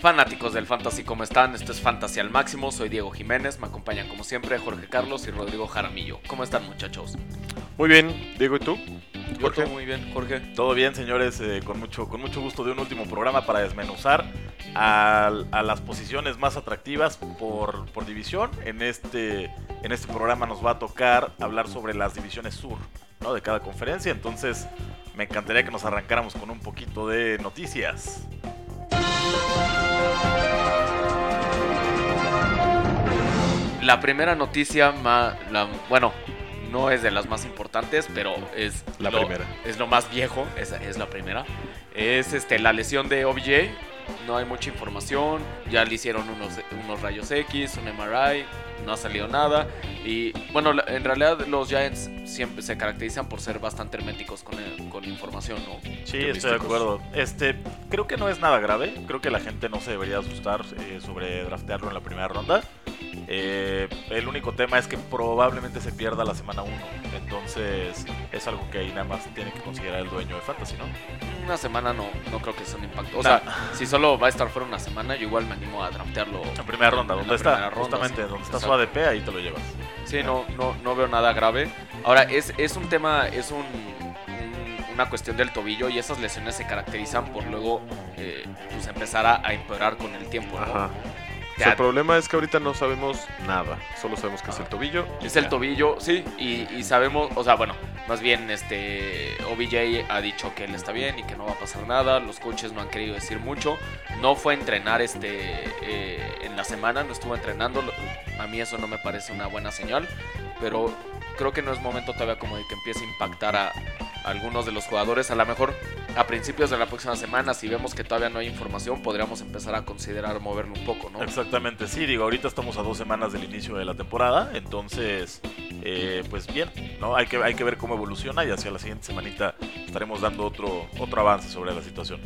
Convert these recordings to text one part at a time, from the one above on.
Fanáticos del Fantasy, ¿cómo están? Esto es Fantasy al Máximo, soy Diego Jiménez, me acompañan como siempre Jorge Carlos y Rodrigo Jaramillo. ¿Cómo están muchachos? Muy bien, Diego, ¿y tú? Jorge. muy bien, Jorge. Todo bien, señores, eh, con, mucho, con mucho gusto de un último programa para desmenuzar a, las posiciones más atractivas por, por, división. En este, en este programa nos va a tocar hablar sobre las divisiones sur ¿no? de cada conferencia, entonces me encantaría que nos arrancáramos con un poquito de noticias. La primera noticia, bueno, no es de las más importantes, pero es la primera. Es lo más viejo, esa es la primera. Es este la lesión de OBJ. No hay mucha información. Ya le hicieron unos, unos rayos X, un MRI no ha salido nada. Y bueno, en realidad los Giants siempre se caracterizan por ser bastante herméticos con, con información, ¿no? Sí, estoy de acuerdo. Este, creo que no es nada grave. Creo que la gente no se debería asustar eh, sobre draftearlo en la primera ronda. Eh, el único tema es que probablemente se pierda la semana 1. Entonces es algo que ahí nada más tiene que considerar el dueño de Fantasy, ¿no? Una semana no, no creo que sea un impacto. O sea, si solo va a estar fuera una semana, yo igual me animo a draftearlo. En primera ronda, ¿dónde está? Justamente, donde está su ADP, ahí te lo llevas. Sí, no, no, no veo nada grave. Ahora, es, es un tema, es un, una cuestión del tobillo y esas lesiones se caracterizan por luego eh, pues empezar a, empeorar con el tiempo, ¿no? el problema es que ahorita no sabemos nada. Solo sabemos que es el tobillo. Es el tobillo, sí. Y, sabemos, o sea, bueno, más bien este OBJ ha dicho que él está bien y que no va a pasar nada. Los coaches no han querido decir mucho. No fue a entrenar este eh, en la semana, no estuvo entrenando. A mí eso no me parece una buena señal. Pero creo que no es momento todavía como de que empiece a impactar a, algunos de los jugadores. A lo mejor a principios de la próxima semana, si vemos que todavía no hay información, podríamos empezar a considerar moverlo un poco, ¿no? Exactamente, sí, digo, ahorita estamos a dos semanas del inicio de la temporada, entonces, eh, pues bien, ¿no? Hay que, hay que ver cómo evoluciona y hacia la siguiente semanita estaremos dando otro, otro avance sobre la situación.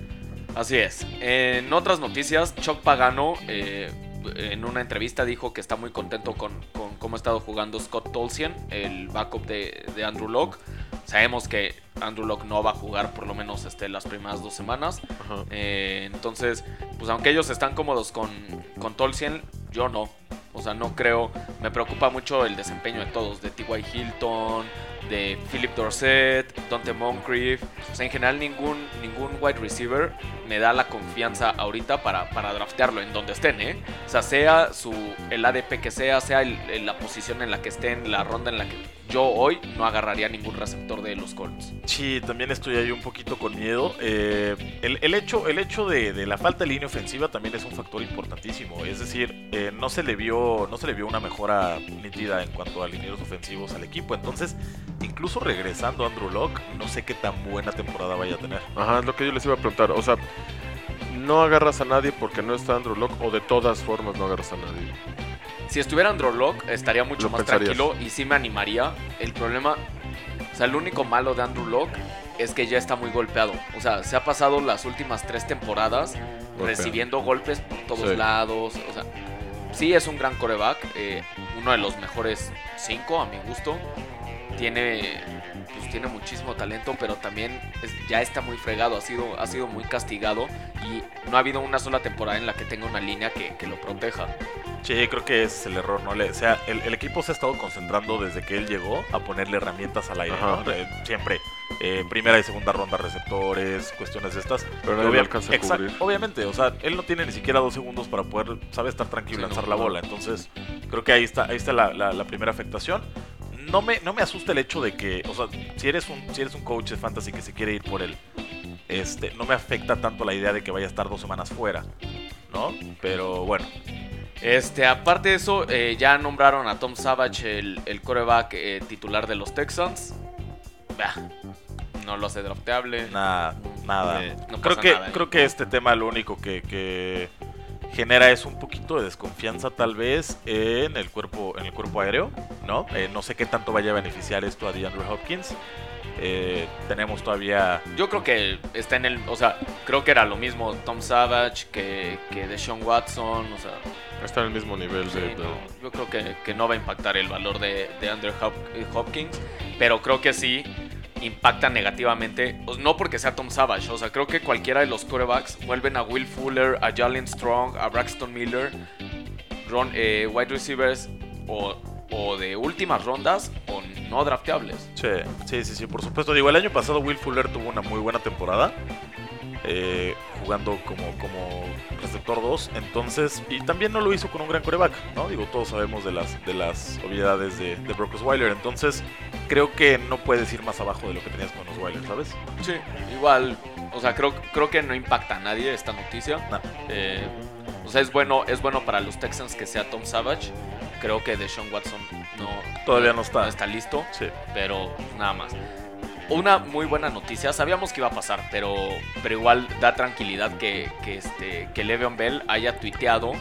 Así es. En otras noticias, Chuck Pagano eh, en una entrevista dijo que está muy contento con, cómo ha estado jugando Scott Tolsien, el backup de, de Andrew Locke. Sabemos que Andrew Locke no va a jugar por lo menos este, las primeras dos semanas. Eh, entonces, pues aunque ellos están cómodos con, con Tolsien, yo no. O sea, no creo. Me preocupa mucho el desempeño de todos, de T.Y. Hilton, de Philip Dorset, Dante Moncrief. O sea, en general ningún, ningún wide receiver me da la confianza ahorita para, para draftearlo en donde estén, ¿eh? O sea, sea su, el ADP que sea, sea la posición en la que estén, la ronda en la que yo hoy no agarraría ningún receptor de los Colts. Sí, también estoy ahí un poquito con miedo. Eh, el, hecho, el hecho de, la falta de línea ofensiva también es un factor importantísimo. Es decir, eh, no, se le vio, no se le vio una mejora nítida en cuanto a linieros ofensivos al equipo. Entonces, incluso regresando a Andrew Locke, no sé qué tan buena temporada vaya a tener. Ajá, es lo que yo les iba a preguntar. O sea, no agarras a nadie porque no está Andrew Locke o de todas formas no agarras a nadie. Si estuviera Andrew Locke, estaría mucho más tranquilo y sí me animaría. El problema, o sea, el único malo de Andrew Locke es que ya está muy golpeado. O sea, se ha pasado las últimas tres temporadas recibiendo golpes por todos lados. O sea, sí es un gran coreback, eh, uno de los mejores cinco a mi gusto. Tiene, pues, tiene muchísimo talento, pero también ya está muy fregado, ha sido, ha sido muy castigado y no ha habido una sola temporada en la que tenga una línea que, que lo proteja. Sí, creo que es el error, ¿no? o sea, el, equipo se ha estado concentrando desde que él llegó a ponerle herramientas al aire, ¿no? siempre. Eh, primera y segunda ronda receptores, cuestiones de estas. Pero no alcanza a cubrir. Obviamente, o sea, él no tiene ni siquiera dos segundos para poder, sabe, estar tranquilo y lanzar la bola. Entonces, creo que ahí está, ahí está la, primera afectación. No me, no me asusta el hecho de que, o sea, si eres un, si eres un coach de fantasy que se quiere ir por él, este, no me afecta tanto la idea de que vaya a estar dos semanas fuera, ¿no? Pero bueno, este, aparte de eso, eh, ya nombraron a Tom Savage el, el coreback eh, titular de los Texans. Bah, no lo hace drafteable. Nada, nada. Eh, creo, que, creo que este tema lo único que, genera es un poquito de desconfianza tal vez en el cuerpo, en el cuerpo aéreo, ¿no? no sé qué tanto vaya a beneficiar esto a DeAndre Hopkins. tenemos todavía. Yo creo que está en el. O sea, creo que era lo mismo Tom Savage que, que Deshaun Watson. O sea, Está en el mismo nivel de, yo creo que, no va a impactar el valor de, de Andrew Hopkins, pero creo que sí impactan negativamente. pues, No porque sea Tom Savage, o sea, creo que cualquiera de los quarterbacks vuelven a Will Fuller, a Jalen Strong, a Braxton Miller, ron- eh, wide receivers o, o de últimas rondas o no drafteables. Sí, sí, sí, sí, por supuesto. Digo, el año pasado Will Fuller tuvo una muy buena temporada. eh, jugando como, como receptor 2, entonces, y también no lo hizo con un gran coreback, ¿no? Digo, todos sabemos de las, de las obviedades de, de Brock Osweiler, entonces creo que no puedes ir más abajo de lo que tenías con Osweiler, ¿sabes? Sí, igual, o sea, creo, creo que no impacta a nadie esta noticia. No. Eh, o sea, es bueno, es bueno para los Texans que sea Tom Savage. Creo que Deshaun Watson no, Todavía no está. no está listo, Sí. pero nada más. Una muy buena noticia, sabíamos que iba a pasar, pero, pero igual da tranquilidad que, que, este, que Le'Veon Bell haya tuiteado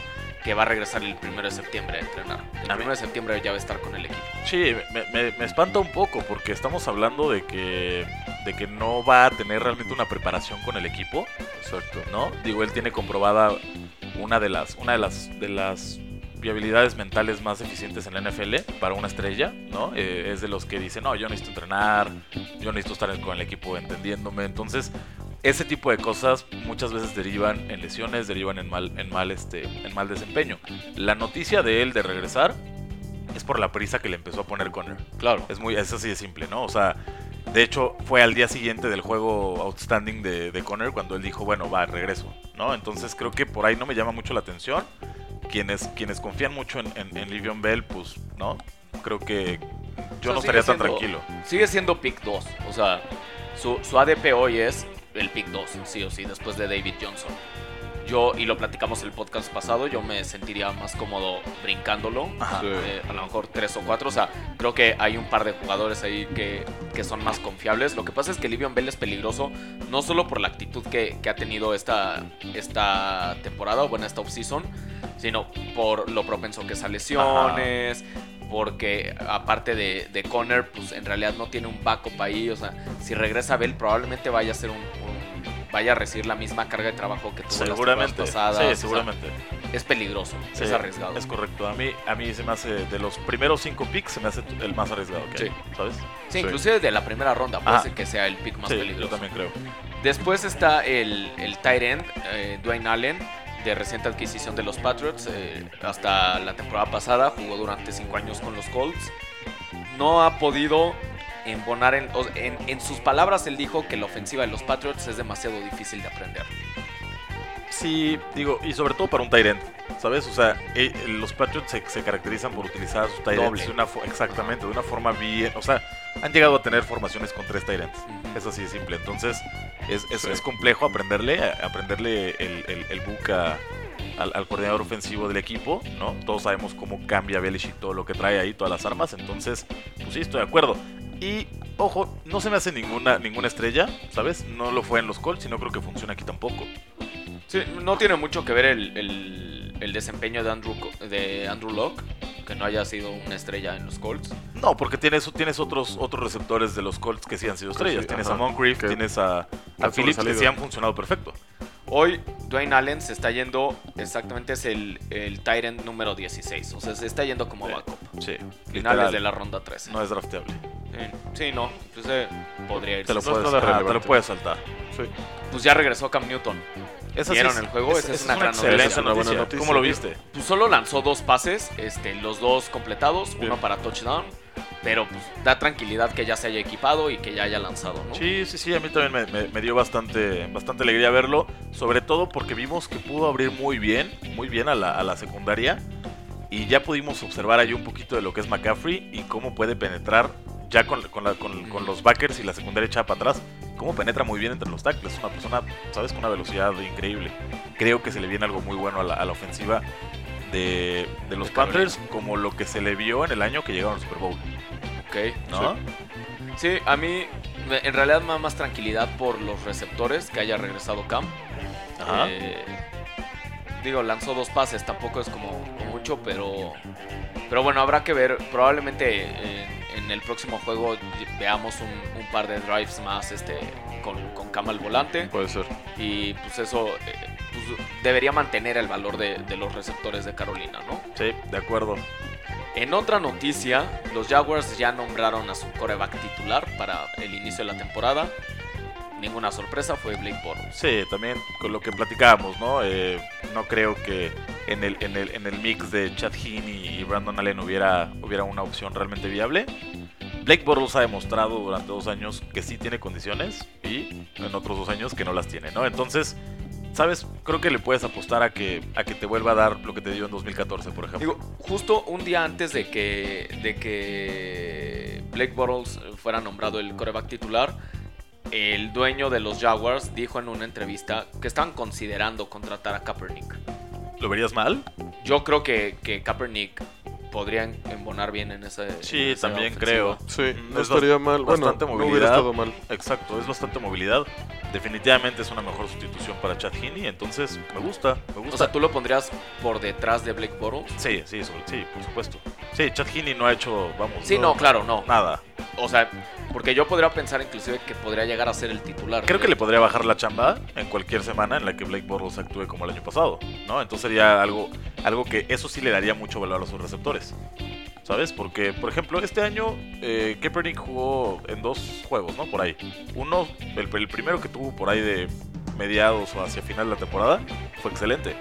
que va a regresar el 1 de septiembre a entrenar. El A mí- 1 de septiembre ya va a estar con el equipo. Sí, me, me- me espanta un poco porque estamos hablando de que, de que no va a tener realmente una preparación con el equipo. Exacto. ¿no? Digo, él tiene comprobada una de las, una de las, de las viabilidades mentales más eficientes en la NFL para una estrella, ¿no? Eh, es de los que dicen, no, yo necesito entrenar, yo necesito estar con el equipo entendiéndome. Entonces, ese tipo de cosas muchas veces derivan en lesiones, derivan en mal, en mal, este, en mal desempeño. La noticia de él de regresar es por la prisa que le empezó a poner Conner. Claro. Es muy, es así de simple, ¿no? O sea, de hecho, fue al día siguiente del juego outstanding de, de Conner cuando él dijo, bueno, va, regreso, ¿no? Entonces creo que por ahí no me llama mucho la atención. Quienes, quienes confían mucho en, en, en Livion Bell, pues, ¿no? Creo que yo O sea, no estaría tan tranquilo. Sigue siendo pick 2. O sea, su, su ADP hoy es el pick 2, sí o sí, después de David Johnson. Yo, y lo platicamos el podcast pasado, yo me sentiría más cómodo brincándolo. Ajá. Sí. eh, a lo mejor 3 o 4. O sea, creo que hay un par de jugadores ahí que, que son más confiables. Lo que pasa es que Livion Bell es peligroso, no solo por la actitud que, que ha tenido esta, esta temporada, o bueno, esta offseason, sino por lo propenso que es a lesiones, porque aparte de, de Conner, pues en realidad no tiene un backup ahí. O sea, si regresa Bell, probablemente vaya a ser un- vaya a recibir la misma carga de trabajo que tuvo Seguramente. las pasadas. Sí, o sea, seguramente. es peligroso, Sí, es arriesgado. Es correcto. A mí, a mí se me hace, de los primeros cinco picks, se me hace el más arriesgado que hay, Sí. ¿sabes? Sí, inclusive de la primera ronda puede Ah. ser que sea el pick más sí, yo peligroso. también creo. Después está el, el tight end, eh, Dwayne Allen, de reciente adquisición de los Patriots. eh, hasta la temporada pasada jugó durante 5 años con los Colts. No ha podido embonar en, en, en sus palabras, él dijo que la ofensiva de los Patriots es demasiado difícil de aprender. Sí, digo, y sobre todo para un end, ¿sabes? O sea, eh, los Patriots se, se caracterizan por utilizar sus Doble. de una exactamente, de una forma bien, o sea, han llegado a tener formaciones con tres. Ujú. Es así de simple. Entonces, es, es, Sí. es complejo aprenderle, aprenderle el, el, el book a- al, al coordinador ofensivo del equipo, ¿no? Todos sabemos cómo cambia Belichick todo lo que trae ahí, todas las armas. Entonces, pues sí, estoy de acuerdo. Y, ojo, no se me hace ninguna, ninguna estrella, ¿sabes? No lo fue en los Colts y no creo que funcione aquí tampoco. Sí, no tiene mucho que ver el, el- el desempeño de Andrew, de Andrew Locke, que no haya sido una estrella en los Colts. No, porque tienes, tienes otros, otros receptores de los Colts que sí han sido estrellas. sí, tienes ajá. a Moncrief, Que tienes a, a Phillips, que sí han funcionado perfecto. Hoy Dwayne Allen se está yendo, exactamente es el, el end número 16. O sea, se está yendo como Sí. backup. Sí, Finales literal. de la ronda 13. No es drafteable. Eh, sí, no. Pues eh, podría irse. Te lo, puedes, ajá, te lo puedes saltar. Sí. Pues ya regresó Cam Newton. Esa ¿Vieron es- el juego? Esa es una gran noticia. Es una buena noticia. noticia. ¿Cómo lo viste? Pues solo lanzó dos pases, este, los dos completados, Bien. uno para touchdown. Pero pues da tranquilidad que ya se haya equipado y que ya haya lanzado, ¿no? Sí, sí, sí, a mí también me, me- me dio bastante, bastante alegría verlo, sobre todo porque vimos que pudo abrir muy bien, muy bien a la, a la secundaria y ya pudimos observar ahí un poquito de lo que es McCaffrey y cómo puede penetrar ya con, con la- con- con los backers y la secundaria echada para atrás, cómo penetra muy bien entre los tackles, es una persona, sabes, con una velocidad increíble. Creo que se le viene algo muy bueno a la, a la ofensiva de, de los De Panthers, como lo que se le vio en el año que llegaron al Super Bowl, Ok. ¿no? Sí, a mí en realidad me da más tranquilidad por los receptores que haya regresado Cam. Ajá. Eh, digo, lanzó dos pases, tampoco es como mucho, pero pero bueno, habrá que ver. Probablemente en, en el próximo juego veamos un, un par de drives más este con, con Cam al volante. Puede ser. Y pues eso eh, pues, debería mantener el valor de, de los receptores de Carolina, ¿no? Sí, de acuerdo. En otra noticia, los Jaguars ya nombraron a su coreback titular para el inicio de la temporada. Ninguna sorpresa, fue Blake Bortles. Sí, también con lo que platicábamos, ¿no? Eh, no creo que en el, en, el, en el mix de Chad Heaney y Brandon Allen hubiera, hubiera una opción realmente viable. Blake Bortles ha demostrado durante dos años que sí tiene condiciones y en otros dos años que no las tiene, ¿no? Entonces, ¿sabes? Creo que le puedes apostar a que, a que te vuelva a dar lo que te dio en 2014, por ejemplo. Digo, justo un día antes de que, de que Blake Bortles fuera nombrado el coreback titular, el dueño de los Jaguars dijo en una entrevista que estaban considerando contratar a Kaepernick. ¿Lo verías mal? Yo creo que, que Kaepernick podría embonar bien en ese. Sí, en esa también ofensiva. creo. Sí, Mm, no es estaría mal. Bueno, bastante no hubiera movilidad. estado mal. Exacto, es bastante movilidad. Definitivamente es una mejor sustitución para Chad Heaney, entonces me gusta, me gusta. O sea, tú lo pondrías por detrás de Blake Bortles. Sí, sí, sobre- sí, por supuesto. Sí, Chad Heaney no ha hecho, vamos. Sí, no, claro, no. Nada. O sea, porque yo podría pensar inclusive que podría llegar a ser el titular. Creo que le podría bajar la chamba en cualquier semana en la que Blake Bortles actúe como el año pasado, ¿no? Entonces sería algo, algo que eso sí le daría mucho valor a sus receptores. ¿Sabes? Porque, por ejemplo, este año eh, Kaepernick jugó en dos juegos, ¿no? Por ahí. Uno, el, el primero que tuvo por ahí de mediados o hacia final de la temporada, fue excelente.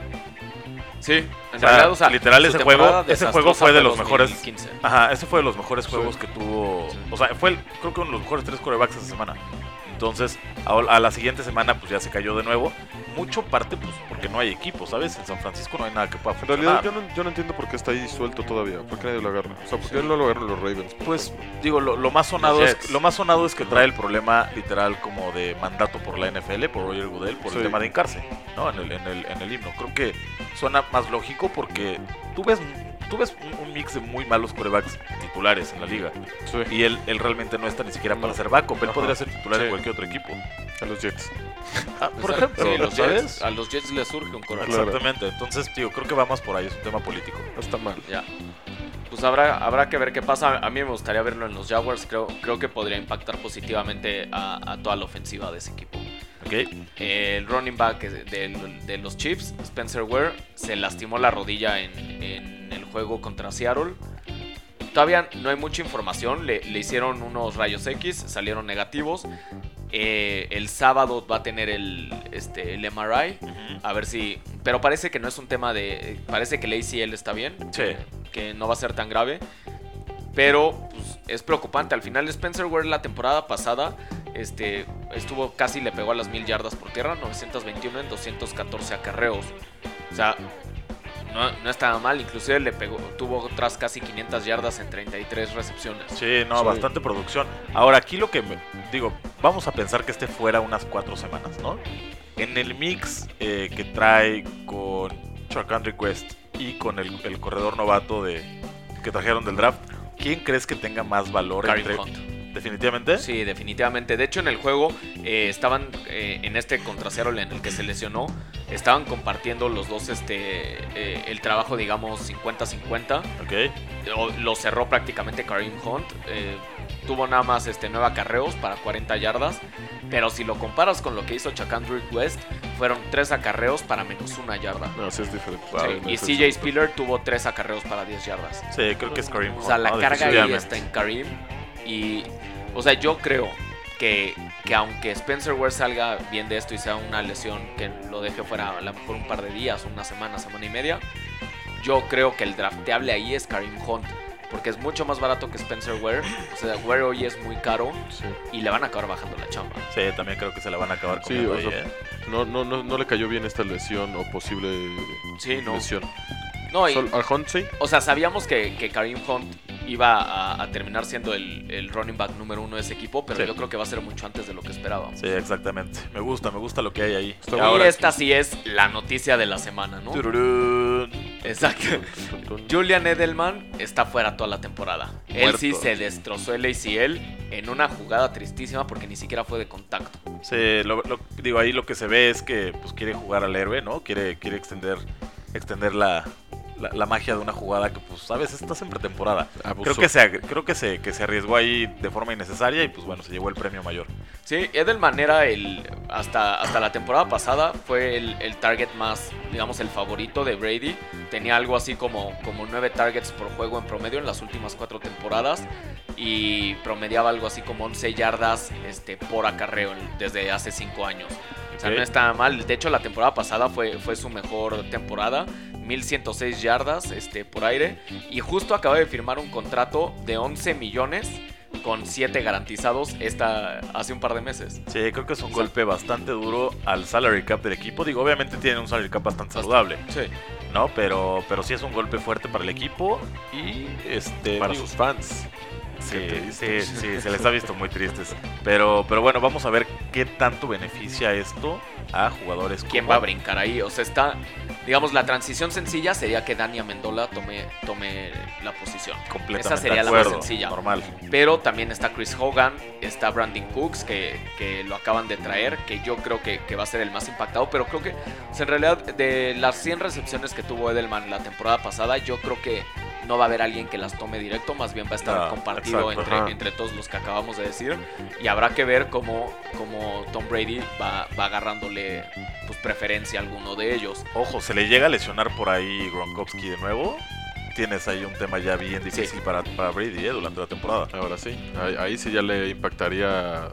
Sí, en O sea, realidad, o sea, literal, ese juego- ese juego fue de los mejores- 2015. Ajá, ese fue de los mejores Sí. juegos que tuvo. Sí. O sea, fue el- creo que uno de los mejores tres corebacks esa semana. Entonces, a, a la siguiente semana, pues ya se cayó de nuevo. Mucho parte, pues, porque no hay equipo, ¿sabes? En San Francisco no hay nada que pueda En funcionar. realidad, yo no, yo no entiendo por qué está ahí suelto todavía. ¿Por qué nadie lo agarra? O sea, ¿por qué no lo agarran los Ravens? Pues, digo, lo, lo más sonado Los es, Jets. lo más sonado es que trae el problema literal como de mandato por la NFL, por Roger Goodell, por Sí. el tema de hincarse, ¿no? En el, en, el, en el himno. Creo que suena más lógico porque tú ves, tú ves un, un mix de muy malos corebacks titulares en la liga. Sí, Y él, él realmente no está ni siquiera para No. ser backup. Él Ajá. podría ser titular Sí. en cualquier otro equipo. a los Jets. Ah, por ejemplo, sí, los ¿sabes? Jets, a los Jets les surge un coreback. Claro. Exactamente. Entonces, tío, creo que va más por ahí. Es un tema político. No está mal. Ya. Pues habrá, habrá que ver qué pasa. A mí me gustaría verlo en los Jaguars. Creo, creo que podría impactar positivamente a, a toda la ofensiva de ese equipo. ¿Ok? El running back de, los Chiefs, Spencer Ware, se lastimó la rodilla en, en el juego contra Seattle. Todavía no hay mucha información. Le, le hicieron unos rayos X, salieron negativos. Eh, el sábado va a tener el, este, el MRI. A ver si. Pero parece que no es un tema de. Parece que el ACL está bien. Sí. Que, que no va a ser tan grave. Pero pues, es preocupante. Al final, Spencer Ware la temporada pasada. Este, estuvo casi le pegó a las mil yardas por tierra, 921 en 214 acarreos. O sea, no, no estaba mal, inclusive le pegó, tuvo otras casi 500 yardas en 33 recepciones. Sí, no, Sí. bastante producción. Ahora, aquí lo que me, digo, vamos a pensar que esté fuera unas cuatro semanas, ¿no? En el mix eh, que trae con Charkandrick West y con el, el corredor novato de que trajeron del draft, ¿quién crees que tenga más valor Kareem entre- Hunt. definitivamente? Sí, definitivamente. De hecho, en el juego eh, estaban eh, en este contra Seattle en el que se lesionó, estaban compartiendo los dos este eh, el trabajo, digamos, 50-50. Ok. O- Lo cerró prácticamente Kareem Hunt. Tuvo nada más este, 9 acarreos para 40 yardas. Pero si lo comparas con lo que hizo Chacandrick West, fueron 3 acarreos para menos una yarda. No, sí es diferente. Sí, Sí, y CJ Spiller tuvo 3 acarreos para 10 yardas. Sí, creo que es Kareem O sea, la ¿no? carga ahí está en Karim. Y, o sea, yo creo que, que aunque Spencer Ware salga bien de esto y sea una lesión que lo deje fuera a lo mejor un par de días, una semana, semana y media, yo creo que el drafteable ahí es Karim Hunt. Porque es mucho más barato que Spencer Ware. O sea, Ware hoy es muy caro Sí. y le van a acabar bajando la chamba. Sí, también creo que se la van a acabar Sí, o sea, ¿eh? No, no, no, no le cayó bien esta lesión o posible Sí, no. lesión. No, y, Sol- a Hunt sí. o sea, sabíamos que, que Karim Hunt iba a, a terminar siendo el, el running back número uno de ese equipo, pero Sí. yo creo que va a ser mucho antes de lo que esperábamos. Sí, exactamente. Me gusta, me gusta lo que hay ahí. Y bueno. esta sí es la noticia de la semana, ¿no? Tururún. Exacto. Julian Edelman está fuera toda la temporada. Él Muerto. sí se destrozó el ACL en una jugada tristísima porque ni siquiera fue de contacto. Sí, lo, lo- digo, ahí lo que se ve es que pues, quiere jugar al héroe, ¿no? Quiere, quiere extender, extender la, la, la magia de una jugada que, pues, a veces estás en pretemporada. Abusó. Creo que se, creo que se, que se arriesgó ahí de forma innecesaria y, pues, bueno, se llevó el premio mayor. Sí, Edelman era el. Hasta, hasta la temporada pasada fue el, el target más, digamos, el favorito de Brady. Tenía algo así como, como 9 targets por juego en promedio en las últimas 4 temporadas. Y promediaba algo así como 11 yardas este, por acarreo desde hace 5 años. O sea, no está mal. De hecho, la temporada pasada fue, fue su mejor temporada. 1106 yardas este, por aire. Y justo acaba de firmar un contrato de 11 millones con 7 garantizados esta, hace un par de meses. Sí, creo que es un golpe bastante duro al salary cap del equipo. Digo, obviamente tiene un salary cap bastante saludable, Sí. ¿no? Pero, pero sí es un golpe fuerte para el equipo y, este... Para digo, sus fans. Sí, sí, sí, se les ha visto muy tristes. Pero, pero bueno, vamos a ver qué tanto beneficia esto a jugadores ¿Quién como- va a brincar ahí? O sea, está, digamos, la transición sencilla sería que Dani Amendola tome, tome la posición. Completamente Esa sería la más sencilla. Normal. Pero también está Chris Hogan, está Brandon Cooks, que, que lo acaban de traer, que yo creo que, que va a ser el más impactado. Pero creo que, o sea, en realidad, de las 100 recepciones que tuvo Edelman la temporada pasada, yo creo que no va a haber alguien que las tome directo, más bien va a estar Ah, compartido exacto, entre, ajá. entre todos los que acabamos de decir. Y habrá que ver cómo, cómo Tom Brady va, va agarrándole pues, preferencia a alguno de ellos. Ojo, se le llega a lesionar por ahí Gronkowski de nuevo. Tienes ahí un tema ya bien difícil Sí. para, para Brady ¿eh? durante la temporada. Ahora sí. Ahí, ahí sí ya le impactaría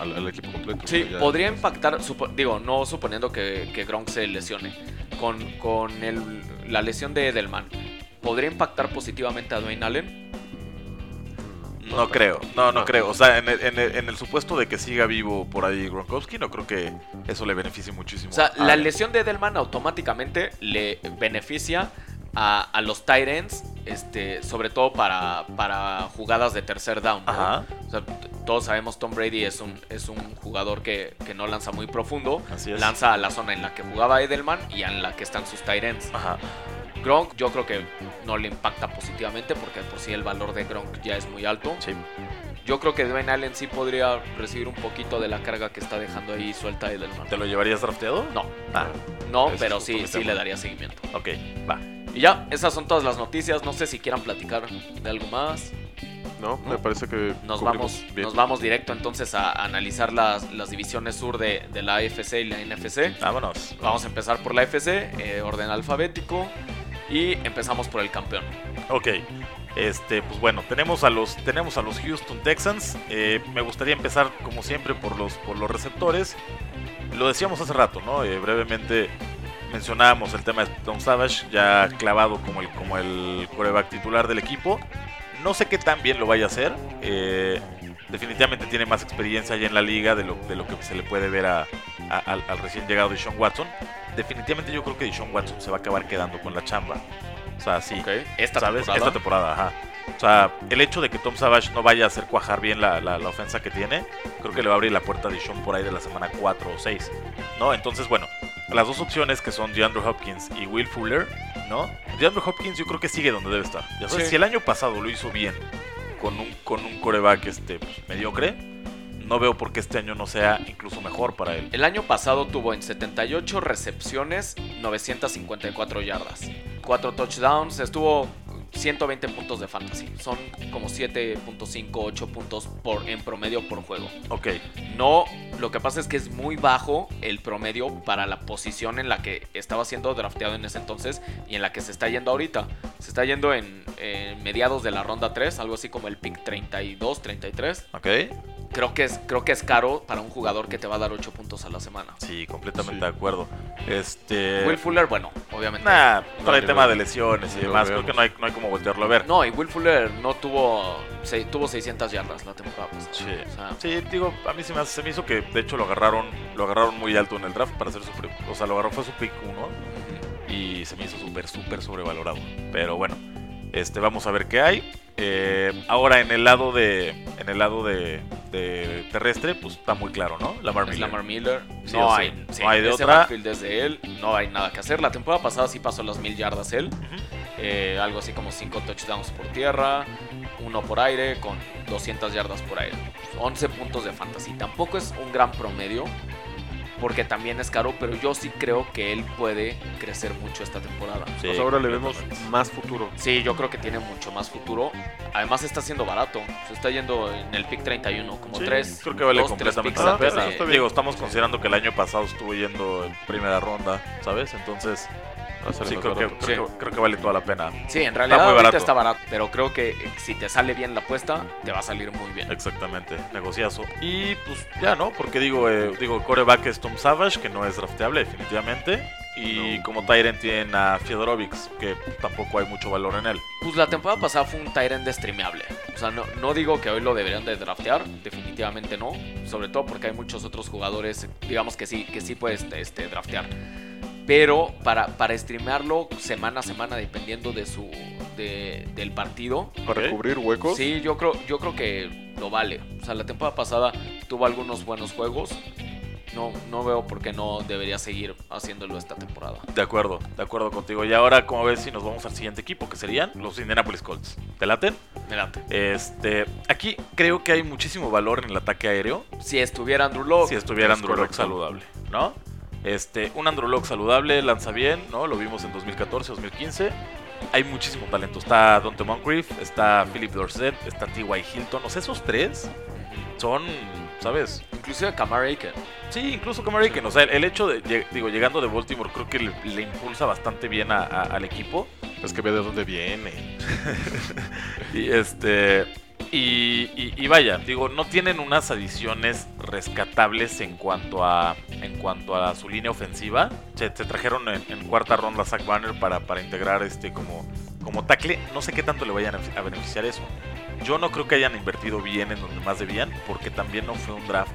al, al equipo completo. Sí, Ya- podría impactar, supo- digo, no suponiendo que, que Gronk se lesione, con, con el- la lesión de Edelman, ¿podría impactar positivamente a Dwayne Allen? No, creo, no, no No. creo. O sea, en el, en, el, en el supuesto de que siga vivo por ahí Gronkowski, no creo que eso le beneficie muchísimo. O sea, la Allen. lesión de Edelman automáticamente le beneficia a, a los tight ends, este, sobre todo para, para jugadas de tercer down. ¿no? Ajá, O sea, todos sabemos Tom Brady es un, es un jugador que, que no lanza muy profundo, así es. lanza a la zona en la que jugaba Edelman y en la que están sus tight ends. Ajá. Gronk yo creo que no le impacta positivamente porque por sí el valor de Gronk ya es muy alto. Sí. Yo creo que Dwayne Allen sí podría recibir un poquito de la carga que está dejando ahí suelta Edelman. ¿Te lo llevarías drafteado? No, Ah, no, pero sí, sí le daría seguimiento. ok, va. Y ya, esas son todas las noticias. No sé si quieran platicar de algo más. No, me parece que Nos vamos, bien. nos vamos directo entonces a analizar las, las divisiones sur de, de la AFC y la NFC. Vámonos. Vamos a empezar por la AFC, eh, orden alfabético. Y empezamos por el campeón. Ok. Este, pues bueno, tenemos a los, tenemos a los Houston Texans. Eh, me gustaría empezar, como siempre, por los, por los receptores. Lo decíamos hace rato, ¿no? Eh, brevemente mencionábamos el tema de Tom Savage, ya clavado como el, como el quarterback titular del equipo. No sé qué tan bien lo vaya a hacer. eh, definitivamente tiene más experiencia ya en la liga de lo, de lo que se le puede ver a- a- al, al recién llegado Deshaun Watson. Definitivamente yo creo que Deshaun Watson se va a acabar quedando con la chamba. O sea, sí. Esta ¿sabes? temporada. Esta temporada, ajá. O sea, el hecho de que Tom Savage no vaya a hacer cuajar bien la, la- la ofensa que tiene, creo que le va a abrir la puerta a Dishon por ahí de la semana 4 o 6, ¿no? Entonces, bueno, las dos opciones que son DeAndre Hopkins y Will Fuller, ¿no? DeAndre Hopkins yo creo que sigue donde debe estar. Ya sabes, Sí. si el año pasado lo hizo bien con un, con un coreback este, mediocre, no veo por qué este año no sea incluso mejor para él. El año pasado tuvo en 78 recepciones 954 yardas. 4 touchdowns, estuvo 120 puntos de fantasy. Son como 7.5, 8 puntos por, en promedio por juego. Ok, No, lo que pasa es que es muy bajo el promedio para la posición en la que estaba siendo drafteado en ese entonces y en la que se está yendo ahorita. Se está yendo en, en mediados de la ronda 3, algo así como el pick 32, 33. ok. Creo que, es, creo que es caro para un jugador que te va a dar 8 puntos a la semana. Sí, completamente Sí. de acuerdo. Este... Will Fuller, bueno, obviamente. Nah, No, trae ni tema de lesiones y demás. Creo que no hay, no hay como voltearlo a ver. No, y Will Fuller no tuvo. Se, tuvo 600 yardas la temporada pasada. Sí. O sea, Sí, digo, a mí se me, hace- se me hizo que de hecho lo agarraron lo agarraron muy alto en el draft para hacer su o sea, lo agarró fue su pick 1 ujú. y se me hizo súper súper sobrevalorado. Pero bueno, este vamos a ver qué hay. Eh, ahora en el lado de en el lado de, de terrestre, pues está muy claro, ¿no? Lamar es Miller. Lamar Miller. Sí no, sí. hay, sí, No hay de otra. desde él. No hay nada que hacer. La temporada pasada sí pasó las mil yardas él. Eh, algo así como 5 touchdowns por tierra. Uno por aire con 200 yardas por aire. 11 puntos de fantasy. Tampoco es un gran promedio. Porque también es caro, pero yo sí creo que él puede crecer mucho esta temporada. Sí, Pues ahora le vemos más futuro. Sí, yo creo que tiene mucho más futuro. Además está siendo barato. Se está yendo en el pick 31, como Sí, 3. Creo que vale dos, completamente la pena. Digo, estamos considerando que el año pasado estuvo yendo en primera ronda, ¿sabes? Entonces, sí, creo que, creo, que- creo que vale toda la pena. Sí, en realidad muy ahorita barato. está barato, pero creo que si te sale bien la apuesta, te va a salir muy bien. Exactamente, negociazo. Y pues ya, ¿no? Porque digo, eh, digo, coreback es Tom Savage, que no es drafteable definitivamente. Y No. como Tyrant tienen a Fiedorovics, que tampoco hay mucho valor en él. Pues la temporada pasada fue un Tyrant streameable. O sea, no, no digo que hoy lo deberían de draftear, definitivamente no. Sobre todo porque hay muchos otros jugadores, digamos que sí, que sí puedes este, draftear. Pero para, para streamearlo semana a semana, dependiendo de su de- del partido, Para Ok. cubrir huecos. sí, yo creo, yo creo que lo vale. O sea, la temporada pasada tuvo algunos buenos juegos. No, no veo por qué no debería seguir haciéndolo esta temporada. De acuerdo, de acuerdo contigo. Y ahora, como ves, si nos vamos al siguiente equipo, que serían los Indianapolis Colts. ¿Te laten? Me late. Este, aquí creo que hay muchísimo valor en el ataque aéreo. Si estuviera Andrew Locke, si estuviera es Andrew Locke saludable, ¿no? Este, un Andrew Locke saludable lanza bien, ¿no? Lo vimos en 2014, 2015. Hay muchísimo talento. Está Dante Moncrief, está Philip Dorsett, está T.Y. Hilton. O sea, esos tres son, ¿sabes? inclusive Kamar Aiken. Sí, incluso como Aiken. O sea, el hecho de, digo, llegando de Baltimore creo que le, le impulsa bastante bien a- a- al equipo. Es que ve de dónde viene. Y este. Y, y- y vaya, digo, no tienen unas adiciones rescatables en cuanto a en cuanto a su línea ofensiva. Se, se trajeron en, en cuarta ronda a Zach Banner para, para integrar este como, como tackle. No sé qué tanto le vayan a, beneficiar eso. Yo no creo que hayan invertido bien en donde más debían, porque también no fue un draft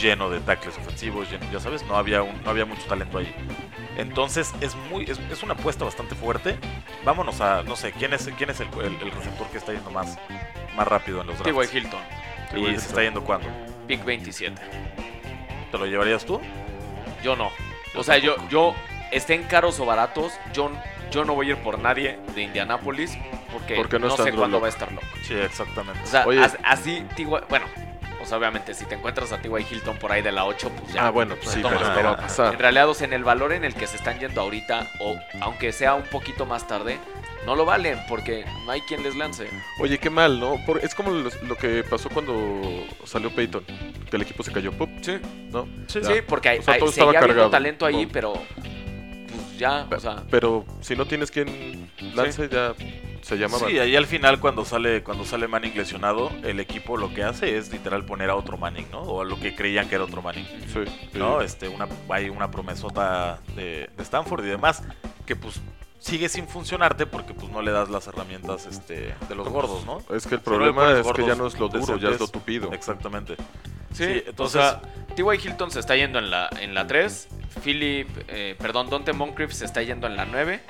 lleno de tackles ofensivos, lleno- ya sabes, no había un- no había mucho talento ahí. Entonces es muy es, es una apuesta bastante fuerte. Vámonos a no sé quién es quién es el, el- el receptor que está yendo más más rápido en los T.Y. drafts. Hilton, T.Y. Y se Hilton. está yendo cuándo? pick 27. ¿Te lo llevarías tú? Yo no. Yo O sea, yo, tampoco. yo, estén caros o baratos, yo, yo no voy a ir por nadie de Indianapolis porque, Porque no sé cuándo va a estar loco. Sí, exactamente. O sea, Oye. as- así, T.Y. bueno, o sea, obviamente, si te encuentras a T.Y. Hilton por ahí de la 8, pues ya. Ah, bueno, pues sí, Toma, pero no pero va a pasar. En realidad, o sea, en el valor en el que se están yendo ahorita, o aunque sea un poquito más tarde, no lo valen porque no hay quien les lance. Oye, qué mal, ¿no? Por- es como lo, lo que pasó cuando salió Peyton, que el equipo se cayó. ¡pup! Sí, ¿No? sí, Ya. porque hay, O sea, hay- todo seguía cargado. talento ahí, No. pero pues ya, o sea, Pero si no tienes quien lance, ya se llamaba. Sí, ahí al final cuando sale cuando sale Manning lesionado, el equipo lo que hace es literal poner a otro Manning, ¿no? O a lo que creían que era otro Manning. Sí, sí. ¿no? Este, una, hay una promesota de, de Stanford y demás que pues sigue sin funcionarte porque pues no le das las herramientas este, de los gordos, ¿no? Es que el Si no le problema es que ya no es lo duro, ya es lo tupido. Exactamente. Sí, Sí, entonces entonces- T.Y. Hilton se está yendo en la, en la 3, Philip, eh, perdón, Dante Moncrief se está yendo en la 9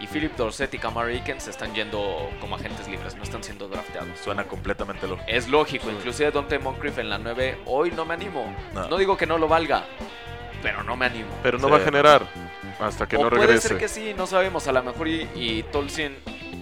y Philip Dorset y Kamar Aiken se están yendo como agentes libres, no están siendo drafteados. Suena completamente lógico. Es lógico, inclusive Dante Moncrief en la 9, hoy no me animo. No. No digo que no lo valga, pero no me animo. Pero no Sí. va a generar hasta que o no puede regrese. ser que sí, no sabemos, a lo mejor y, y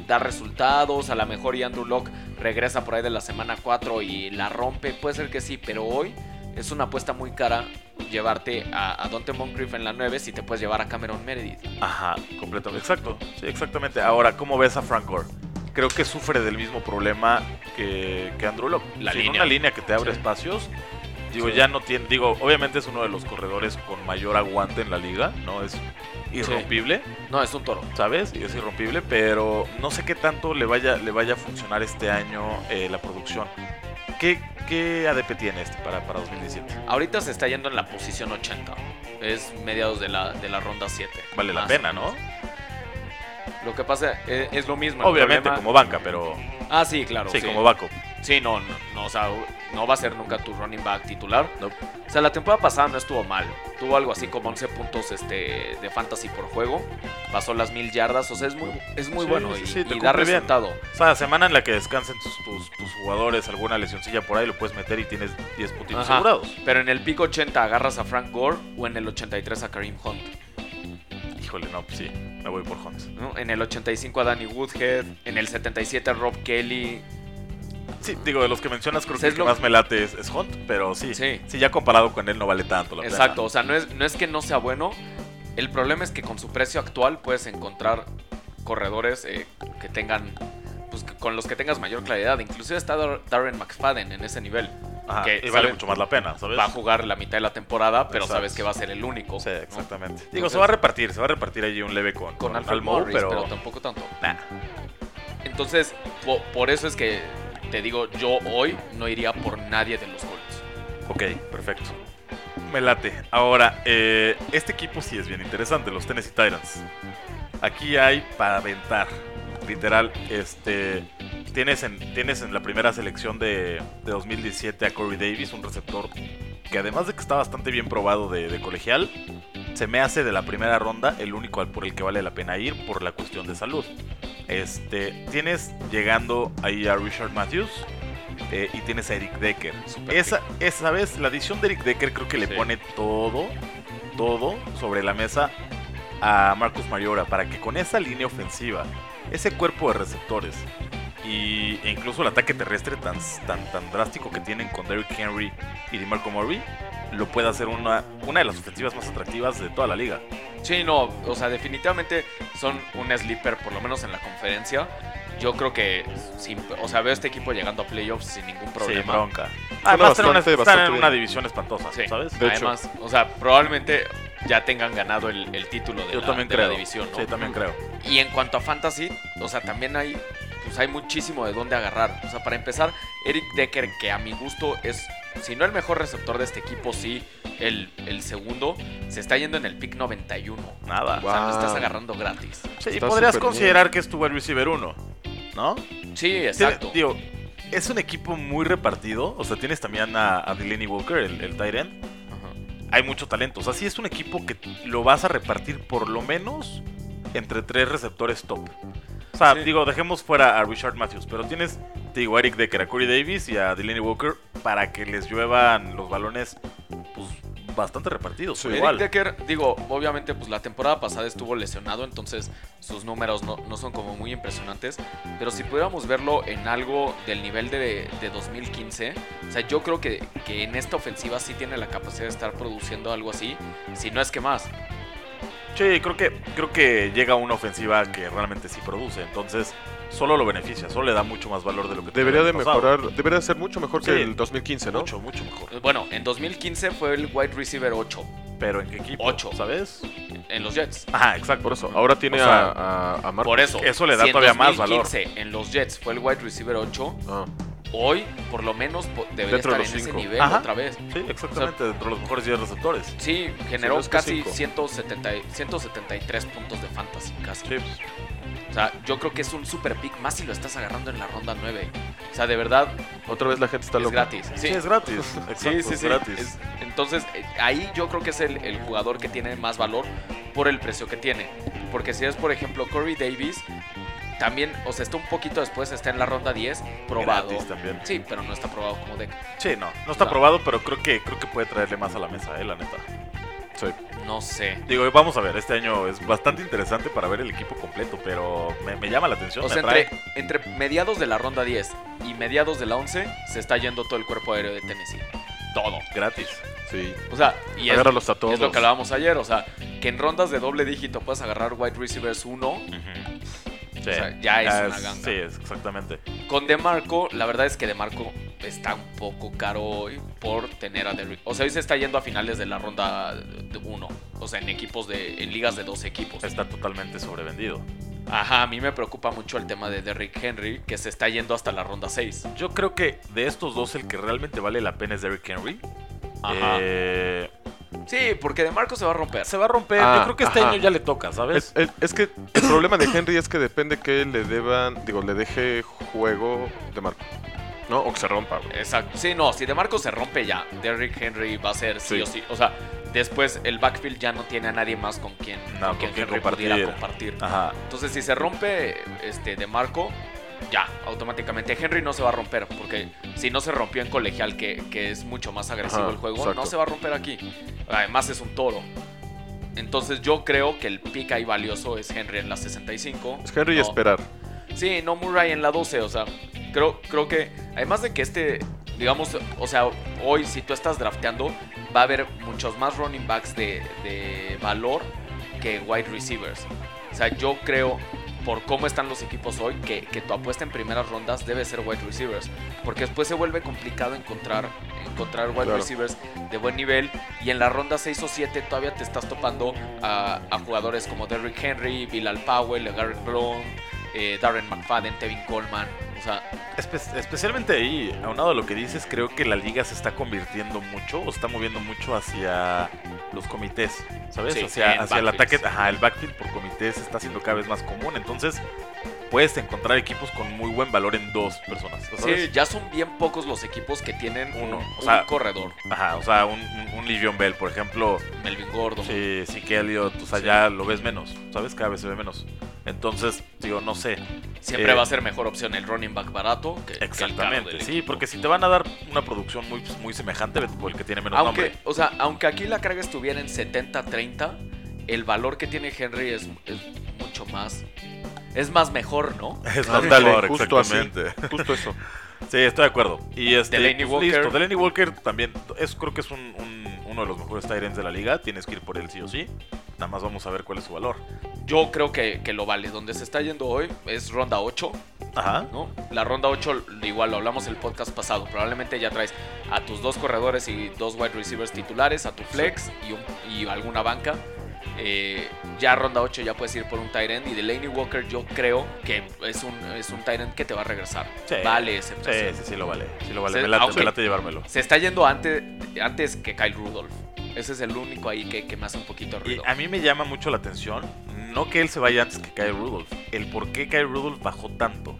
da resultados, a lo mejor y Andrew Locke regresa por ahí de la semana 4 y la rompe, puede ser que sí, pero hoy es una apuesta muy cara llevarte a, a Dante Moncrief en la 9 si te puedes llevar a Cameron Meredith. Ajá, completamente. Exacto. Sí, exactamente. Ahora, ¿cómo ves a Frank Gore? Creo que sufre del mismo problema que, que Andrew Locke. La Sin línea. una línea que te abre Sí. espacios. Digo, Sí. ya no tiene. Digo, obviamente es uno de los corredores con mayor aguante en la liga, ¿no? Es irrompible, No, es un toro. ¿sabes? Y es irrompible, pero no sé qué tanto le vaya, le vaya a funcionar este año eh, la producción. ¿Qué, ¿Qué ADP tiene este para, para 2017? Ahorita se está yendo en la posición 80. Es mediados de la, de la ronda 7. Vale la Más pena, ¿no? Lo que pasa es, es lo mismo. Obviamente problema- como banca, pero Ah, sí, claro. sí, como backup. Sí, no, no, no, o sea, no va a ser nunca tu running back titular. Nope. O sea, la temporada pasada no estuvo mal. Tuvo algo así como 11 puntos este, de fantasy por juego. Pasó las mil yardas. O sea, es muy, es muy Sí, bueno sí, y, sí, te y da bien. resultado. O sea, semana en la que descansen tus, tus, tus jugadores, alguna lesioncilla por ahí, lo puedes meter y tienes 10 puntitos Ajá. asegurados. Pero en el pico 80 agarras a Frank Gore o en el 83 a Kareem Hunt. Híjole, no, pues sí, me voy por Hunt. ¿no? En el 85 a Danny Woodhead. En el 77 a Rob Kelly. Sí, digo, de los que mencionas, creo que es el que lo- más me late es, es Hunt, pero sí, Sí. sí. ya comparado con él no vale tanto la. Exacto, o sea, no es, no es que no sea bueno. El problema es que con su precio actual puedes encontrar corredores eh, que tengan, pues con los que tengas mayor claridad. Inclusive está Dar- Darren McFadden en ese nivel. Ajá, que y vale mucho más la pena, ¿sabes? Va a jugar la mitad de la temporada, pero Exacto. sabes que va a ser el único. Sí, ¿no? exactamente. Digo, Entonces- se va a repartir, se va a repartir allí un leve con, Con Alfred Almou, Morris, pero... tampoco tanto. Nah. Entonces, po- por eso es que te digo, yo hoy no iría por nadie de los Colts. Ok, perfecto. Me late. Ahora, eh, este equipo sí es bien interesante, los Tennessee Titans. Aquí hay para aventar. Literal, este. Tienes en, tienes en la primera selección de, de 2017 a Corey Davis, un receptor que además de que está bastante bien probado de, de colegial, se me hace de la primera ronda el único al por el que vale la pena ir por la cuestión de salud. Este, tienes llegando ahí a Richard Matthews eh, y tienes a Eric Decker. Super Esa, esa vez, la adición de Eric Decker creo que le Sí. pone todo, todo sobre la mesa a Marcus Mariota para que con esa línea ofensiva, ese cuerpo de receptores y, e incluso el ataque terrestre tan, tan, tan drástico que tienen con Derrick Henry y DeMarco Murray, lo puede hacer una, una de las ofensivas más atractivas de toda la liga. Sí, no, o sea, definitivamente son un sleeper, por lo menos en la conferencia. Yo creo que, sin- o sea, veo a este equipo llegando a playoffs sin ningún problema. Sin bronca. Además, están en una, bastante, están bastante en bien. una división espantosa, Sí, ¿sabes? De hecho. además, o sea, probablemente ya tengan ganado el, el título de, Yo la, también de creo. la división, ¿no? Sí, también creo. Y en cuanto a fantasy, o sea, también hay, pues hay muchísimo de dónde agarrar. O sea, para empezar, Eric Decker, que a mi gusto es, si no el mejor receptor de este equipo, sí el, el segundo, se está yendo en el pick 91. Nada. O sea, lo estás agarrando gratis. Sí, Está podrías considerar que es tu receiver 1, ¿no? Sí, exacto. digo, es un equipo muy repartido. O sea, tienes también a, a Delaney Walker, el, el tight end. Ajá. Hay mucho talento. O sea, sí es un equipo que lo vas a repartir por lo menos entre tres receptores top. O sea, Sí. digo, dejemos fuera a Richard Matthews, pero tienes, te digo, a Eric Decker, a Corey Davis y a Delaney Walker para que les lluevan los balones, pues, bastante repartidos. Sí. pero Eric igual. Decker, digo, obviamente, pues la temporada pasada estuvo lesionado, entonces sus números no, no son como muy impresionantes. Pero si pudiéramos verlo en algo del nivel de, de 2015, o sea, yo creo que, que en esta ofensiva sí tiene la capacidad de estar produciendo algo así, si no es que más. Sí, creo que, creo que llega una ofensiva que realmente sí produce. Entonces, solo lo beneficia, solo le da mucho más valor de lo que Debería de mejorar, debería ser mucho mejor Sí. que el 2015, ¿no? Mucho, mucho mejor. Bueno, en 2015 fue el wide receiver 8 Pero en qué equipo, Ocho. ¿sabes? en los Jets. Ajá, exacto. Por eso, ahora tiene O sea, a, a, Marcus. Por eso, Eso le da si todavía más valor. 2015 en los Jets fue el wide receiver 8, Ah, hoy por lo menos debería Dentro de estar en los ese cinco. nivel Ajá. otra vez. Sí, exactamente, dentro de los mejores 10 receptores. Sí, generó es que casi cinco. 170, y- 173 puntos de fantasy, casi. Sí. O sea, yo creo que es un super pick, más si lo estás agarrando en la ronda 9. O sea, de verdad, otra vez la gente está es loca. gratis. Sí, Sí, es gratis. Exacto, sí, sí. es sí. gratis. Es- entonces, eh, ahí yo creo que es el, el jugador que tiene más valor por el precio que tiene. Porque si es, por ejemplo, Corey Davis, también, o sea, está un poquito después, está en la ronda 10, probado. Gratis también. Sí, pero no está probado como deck. Sí, no, no está probado, pero creo que creo que puede traerle más a la mesa, eh, la neta. Sí. No sé. Digo, vamos a ver, este año es bastante interesante para ver el equipo completo, pero me, me llama la atención, O sea, entre, entre mediados de la ronda 10 y mediados de la 11 se está yendo todo el cuerpo aéreo de Tennessee. Todo. Gratis. Sí. O sea, y es, a todos. es lo que hablábamos ayer. O sea, que en rondas de doble dígito puedes agarrar wide receivers 1. Sí. sea, ya es una ganga. Sí, es exactamente. Con DeMarco, la verdad es que DeMarco está un poco caro hoy por tener a Derrick. O sea, hoy se está yendo a finales de la ronda 1. O sea, en equipos de. en ligas de dos equipos. Está totalmente sobrevendido. Ajá, a mí me preocupa mucho el tema de Derrick Henry, que se está yendo hasta la ronda 6. Yo creo que de estos dos el que realmente vale la pena es Derrick Henry. Ajá. Eh, Sí, porque DeMarco se va a romper. se va a romper. Ah, Yo creo que este ajá. año ya le toca, ¿sabes? Es, que el problema de Henry es que depende que le deban, digo, le deje juego de Marco. ¿No? O que se rompa, güey. Exacto. Sí, no, si DeMarco se rompe ya, Derrick Henry va a ser sí, Sí. o sí. O sea, después el backfield ya no tiene a nadie más con quien, No, con con quien Henry compartir. pudiera compartir. Ajá. Entonces, si se rompe este DeMarco, ya, automáticamente. Henry no se va a romper, porque si no se rompió en colegial, que, que es mucho más agresivo Ajá, el juego, exacto. no se va a romper aquí. Además, es un toro. Entonces, yo creo que el pick ahí valioso es Henry en la 65. Es Henry y esperar. Sí, no Murray en la 12, o sea, Creo, creo que, además de que este, digamos, o sea, hoy si tú estás drafteando, va a haber muchos más running backs de, de valor que wide receivers. O sea, yo creo, por cómo están los equipos hoy, que, que tu apuesta en primeras rondas debe ser wide receivers. Porque después se vuelve complicado encontrar, encontrar wide Claro. receivers de buen nivel. Y en la ronda 6 o 7 todavía te estás topando a, a jugadores como Derrick Henry, Bilal Powell, Garrett Blount, eh, Darren McFadden, Tevin Coleman. O sea, Espe- especialmente ahí, aunado a lo que dices, creo que la liga se está convirtiendo mucho o está moviendo mucho hacia los comités, ¿sabes? Sí, hacia en hacia el ataque, ajá, el backfield por comités está haciendo cada vez más común, entonces puedes encontrar equipos con muy buen valor en dos personas, ¿sabes? sí, ya son bien pocos los equipos que tienen Uno, un, o sea, un corredor. Ajá, o sea, un, un, un Le'Veon Bell, por ejemplo, Melvin Gordon. sí, sí que Elliot, o sea, Sí. ya lo ves menos, ¿sabes? Cada vez se ve menos. Entonces, digo, no sé. Siempre Eh, va a ser mejor opción el running back barato que, que el caro Exactamente, sí, porque si te van a dar una producción muy, muy semejante, vete por el que tiene menos Aunque, nombre. o sea, aunque aquí la carga estuviera en 70-30, el valor que tiene Henry es, es mucho más. Es más mejor, ¿no? Es más mejor, justo así. exactamente. Justo eso. Sí, estoy de acuerdo. Y este, Delaney pues, Walker. Listo. Delaney Walker también, es, creo que es un, un- uno de los mejores tight ends de la liga. Tienes que ir por él sí o sí. Nada más vamos a ver cuál es su valor. Yo creo que, que lo vale. Donde se está yendo hoy es ronda 8, Ajá. ¿no? La ronda 8, igual lo hablamos el podcast pasado. Probablemente ya traes a tus dos corredores y dos wide receivers titulares, a tu flex y, un- y alguna banca. Eh, ya ronda 8 ya puedes ir por un tight end. Y Delaney Walker yo creo que es un, es un tight end que te va a regresar. Sí. Vale ese Sí, precio. sí, sí lo vale. Sí lo vale. Sí, me, late, aunque- me late llevármelo. Se está yendo antes, antes que Kyle Rudolph. Ese es el único ahí que, que me hace un poquito Y ruido. a mí me llama mucho la atención, no que él se vaya antes que Kyle Rudolph, el por qué Kyle Rudolph bajó tanto.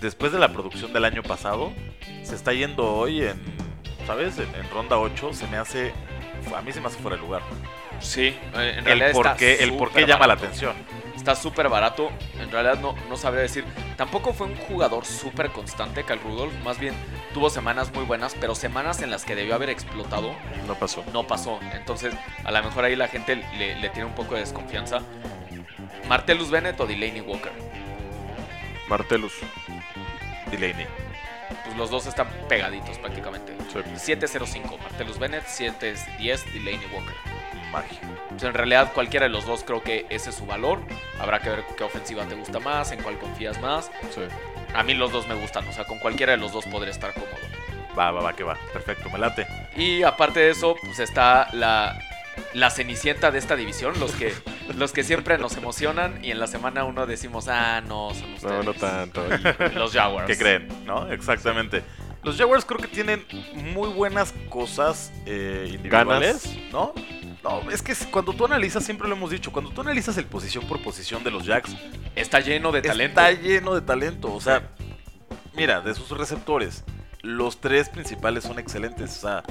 Después de la producción del año pasado, se está yendo hoy en, ¿sabes? En, en ronda 8, se me hace, a mí se me hace fuera de lugar. Sí, en realidad El por qué, el por qué llama la atención. Está súper barato. En realidad no, no sabría decir. Tampoco fue un jugador súper constante, Kyle Rudolph. Más bien tuvo semanas muy buenas, pero semanas en las que debió haber explotado No pasó. no pasó. Entonces, a lo mejor ahí la gente le, le tiene un poco de desconfianza. Martellus Bennett o Delaney Walker. Martelus. Delaney. Pues los dos están pegaditos prácticamente. Sí. 7-0-5 Martellus Bennett, 7-10 Delaney Walker. Magia. Sea, en realidad cualquiera de los dos creo que ese es su valor. Habrá que ver qué ofensiva te gusta más, en cuál confías más. Sí. A mí los dos me gustan, o sea, con cualquiera de los dos podré estar cómodo. Va, va, va, que va. Perfecto, me late. Y aparte de eso, pues está la, la cenicienta de esta división, los que, los que siempre nos emocionan y en la semana uno decimos, ah, no, son ustedes. No, no tanto. Los Jaguars. ¿Qué creen? ¿No? Exactamente. Los Jaguars creo que tienen muy buenas cosas eh, individuales, ¿no? No, es que cuando tú analizas, siempre lo hemos dicho, cuando tú analizas el posición por posición de los Jacks, Está lleno de talento. está lleno de talento. O sea, mira, de sus receptores, los tres principales son excelentes. O sea,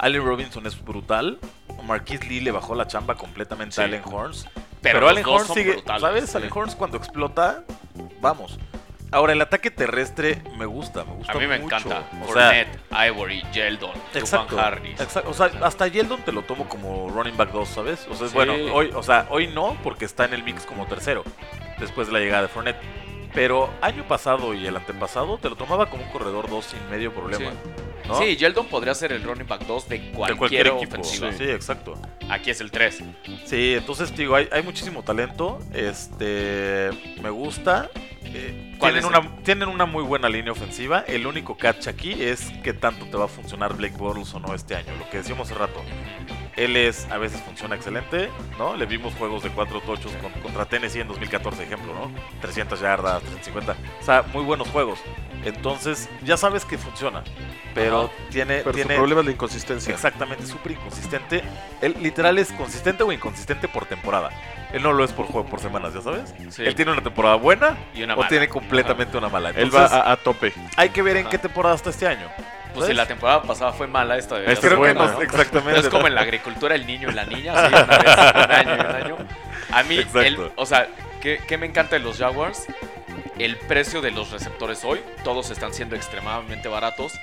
Allen Robinson es brutal. Marquise Lee le bajó la chamba completamente Sí. a Allen Horns. Pero Pero, Allen Horns sigue, brutales, ¿sabes? sí. Allen Horns cuando explota, vamos. Ahora, el ataque terrestre me gusta, me gusta A mí me mucho. encanta. O sea, Fournette, Ivory, Yeldon, exacto, Harris. exacto. O sea, hasta Yeldon te lo tomo como running back 2, ¿sabes? O sea, Sí. bueno, hoy, o sea, hoy no, porque está en el mix como tercero, después de la llegada de Fournette. Pero año pasado y el antepasado te lo tomaba como un corredor 2 sin medio problema. ¿no? Sí, Yeldon podría ser el running back 2 de de cualquier, equipo. ofensiva. Sí, exacto. Aquí es el 3. Sí, entonces digo, hay, hay muchísimo talento. Este, me gusta. Eh, ¿Cuál tienen, una, tienen una muy buena línea ofensiva. El único catch aquí es qué tanto te va a funcionar Blake Bortles o no este año. Lo que decíamos hace rato. Él es, a veces funciona excelente, ¿no? Le vimos juegos de cuatro tochos con- contra Tennessee en 2014, ejemplo, ¿no? 300 yardas, 350. O sea, muy buenos juegos. Entonces, ya sabes que funciona. Pero Ajá. tiene. Pero su tiene problema es la inconsistencia. Exactamente, súper inconsistente. Él literal es consistente o inconsistente por temporada. Él no lo es por juego, por semanas, ¿ya sabes? Sí. Él tiene una temporada buena Y una o mala. tiene completamente una mala. Él va Entonces, a, a tope. hay que ver en Ajá. qué temporada está este año. Pues si la temporada pasada fue mala, esta Esta ser Creo que buena, no, ¿no? exactamente. Es como en la agricultura el niño y la niña, sí, una vez, un año y un año. A mí, el- o sea, ¿qué, qué me encanta de los Jaguars? El precio de los receptores hoy, todos están siendo extremadamente baratos.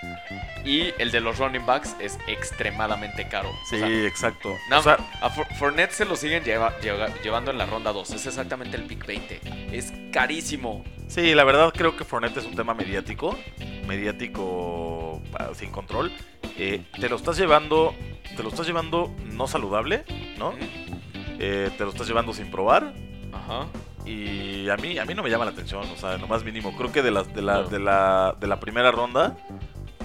Y el de los running backs es extremadamente caro. O Sí, sea, exacto. no, O sea, a Fournette se lo siguen lleva- lleva- llevando en la ronda 2. Es exactamente el pick 20. Es carísimo. sí, la verdad creo que Fournette es un tema mediático. Mediático sin control. Eh, te lo estás llevando. Te lo estás llevando no saludable, ¿no? Eh, te lo estás llevando sin probar. Ajá. Y a mí, a mí no me llama la atención, o sea, lo más mínimo. Creo que de la, de la, No. de la, de la primera ronda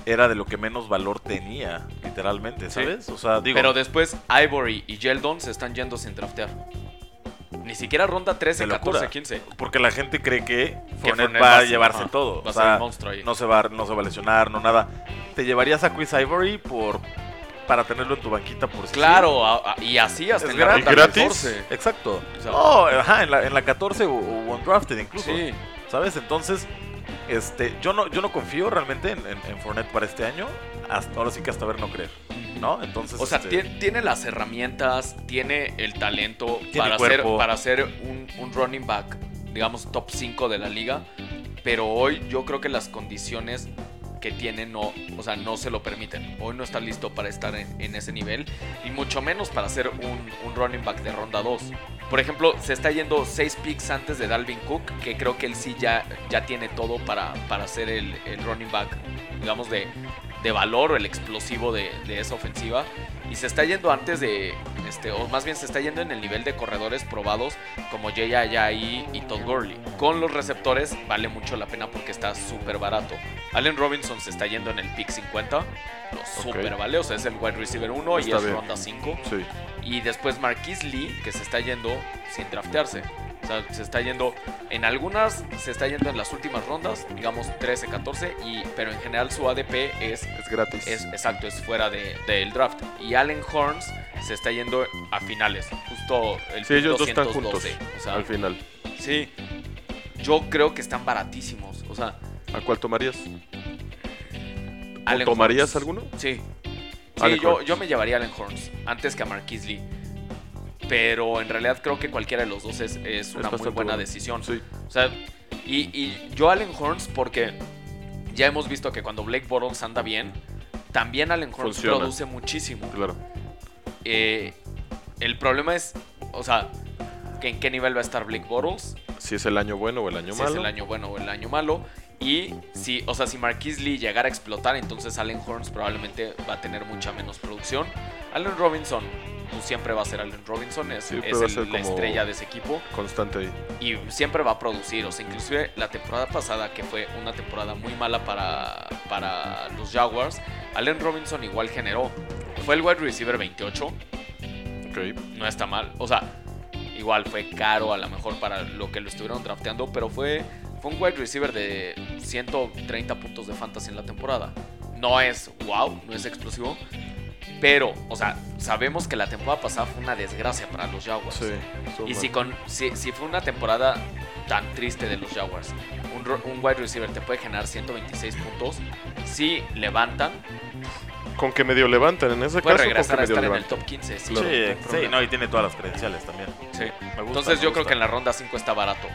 era de lo que menos valor tenía, literalmente, Sí. ¿sabes? O sea, digo, Pero después Ivory y Yeldon se están yendo sin draftear. Ni siquiera ronda 13, De locura. 14, 15. porque la gente cree que Fournette va va a llevarse ajá, todo. Va a ser monstruo ahí. no se, va, a- no se va a lesionar, no nada. Te llevarías a Chris Ivory por para tenerlo en tu banquita por si Claro, a- a- y así hasta Es en la gratis. ronda ¿Gratis? 14. sí. Exacto. O sea- no, ajá, en la, en la 14 o, o undrafted incluso. Sí. ¿Sabes? Entonces, este, yo no, yo no confío realmente en, en, en Fournette para este año. Hasta, ahora sí que hasta ver no creer, ¿no? Entonces, O sea, este, tien- tiene las herramientas, tiene el talento Tiene para cuerpo. para hacer un, un running back, digamos, top 5 de la liga. Pero hoy yo creo que las condiciones que tiene no, o sea, no se lo permiten. Hoy no está listo para estar en, ese nivel y mucho menos para ser un, un running back de ronda 2. Por ejemplo, se está yendo 6 picks antes de Dalvin Cook, que creo que él sí ya, ya tiene todo para, para ser el running back, digamos, de, de valor o el explosivo de, de esa ofensiva. Y se está yendo antes de, este, o más bien se está yendo en el nivel de corredores probados como Jay Ajayi y Todd Gurley. Con los receptores vale mucho la pena porque está súper barato. Allen Robinson se está yendo en el pick 50, lo súper vale, o sea, es el wide receiver 1 y es bien. ronda 5. Sí. Y después Marquise Lee, que se está yendo sin draftearse. O sea, se está yendo en algunas, se está yendo en las últimas rondas, digamos 13, 14, y, pero en general su ADP es, Es gratis. es exacto, es fuera de- del draft. Y Allen Horns se está yendo a finales, justo el sí, dos están juntos 212. O sea, al final. sí, yo creo que están baratísimos. O sea, ¿A cuál tomarías? ¿O Allen tomarías Horns. alguno? Sí. Sí, yo, yo me llevaría a Allen Horns antes que a Marquise Lee. Pero en realidad creo que cualquiera de los dos es, es una muy buena bueno. decisión. Sí. O sea, y, y yo Allen Horns porque ya hemos visto que cuando Blake Bortles anda bien, también Allen Horns Funciona. produce muchísimo. Claro. Eh, el problema es, o sea, que en qué nivel va a estar Blake Bortles, Si es el año bueno o el año si malo. es el año bueno o el año malo. Y si, o sea, si Marquise Lee llegara a explotar, entonces Allen Horns probablemente va a tener mucha menos producción. Allen Robinson, pues siempre va a ser Allen Robinson, es, el- la estrella de ese equipo Constante ahí. y siempre va a producir. O sea, inclusive la temporada pasada, que fue una temporada muy mala para, para los Jaguars, Allen Robinson igual generó. Fue el wide receiver 28, Ok. no está mal. O sea, igual fue caro a lo mejor para lo que lo estuvieron drafteando, pero fue, fue un wide receiver de 130 puntos de fantasy en la temporada. No es wow, no es explosivo. Pero, o sea, sabemos que la temporada pasada fue una desgracia para los Jaguars. Sí. Y si, con, si, si fue una temporada tan triste de los Jaguars, un, ro- un wide receiver te puede generar 126 puntos, si levantan, Con que medio levantan en ese puede caso, regresar a con que estar medio en el levantan. top 15. Sí, Claro. sí, sí, no, y tiene todas las credenciales también. Sí. Me gusta, Entonces me yo creo que en la ronda 5 está barato.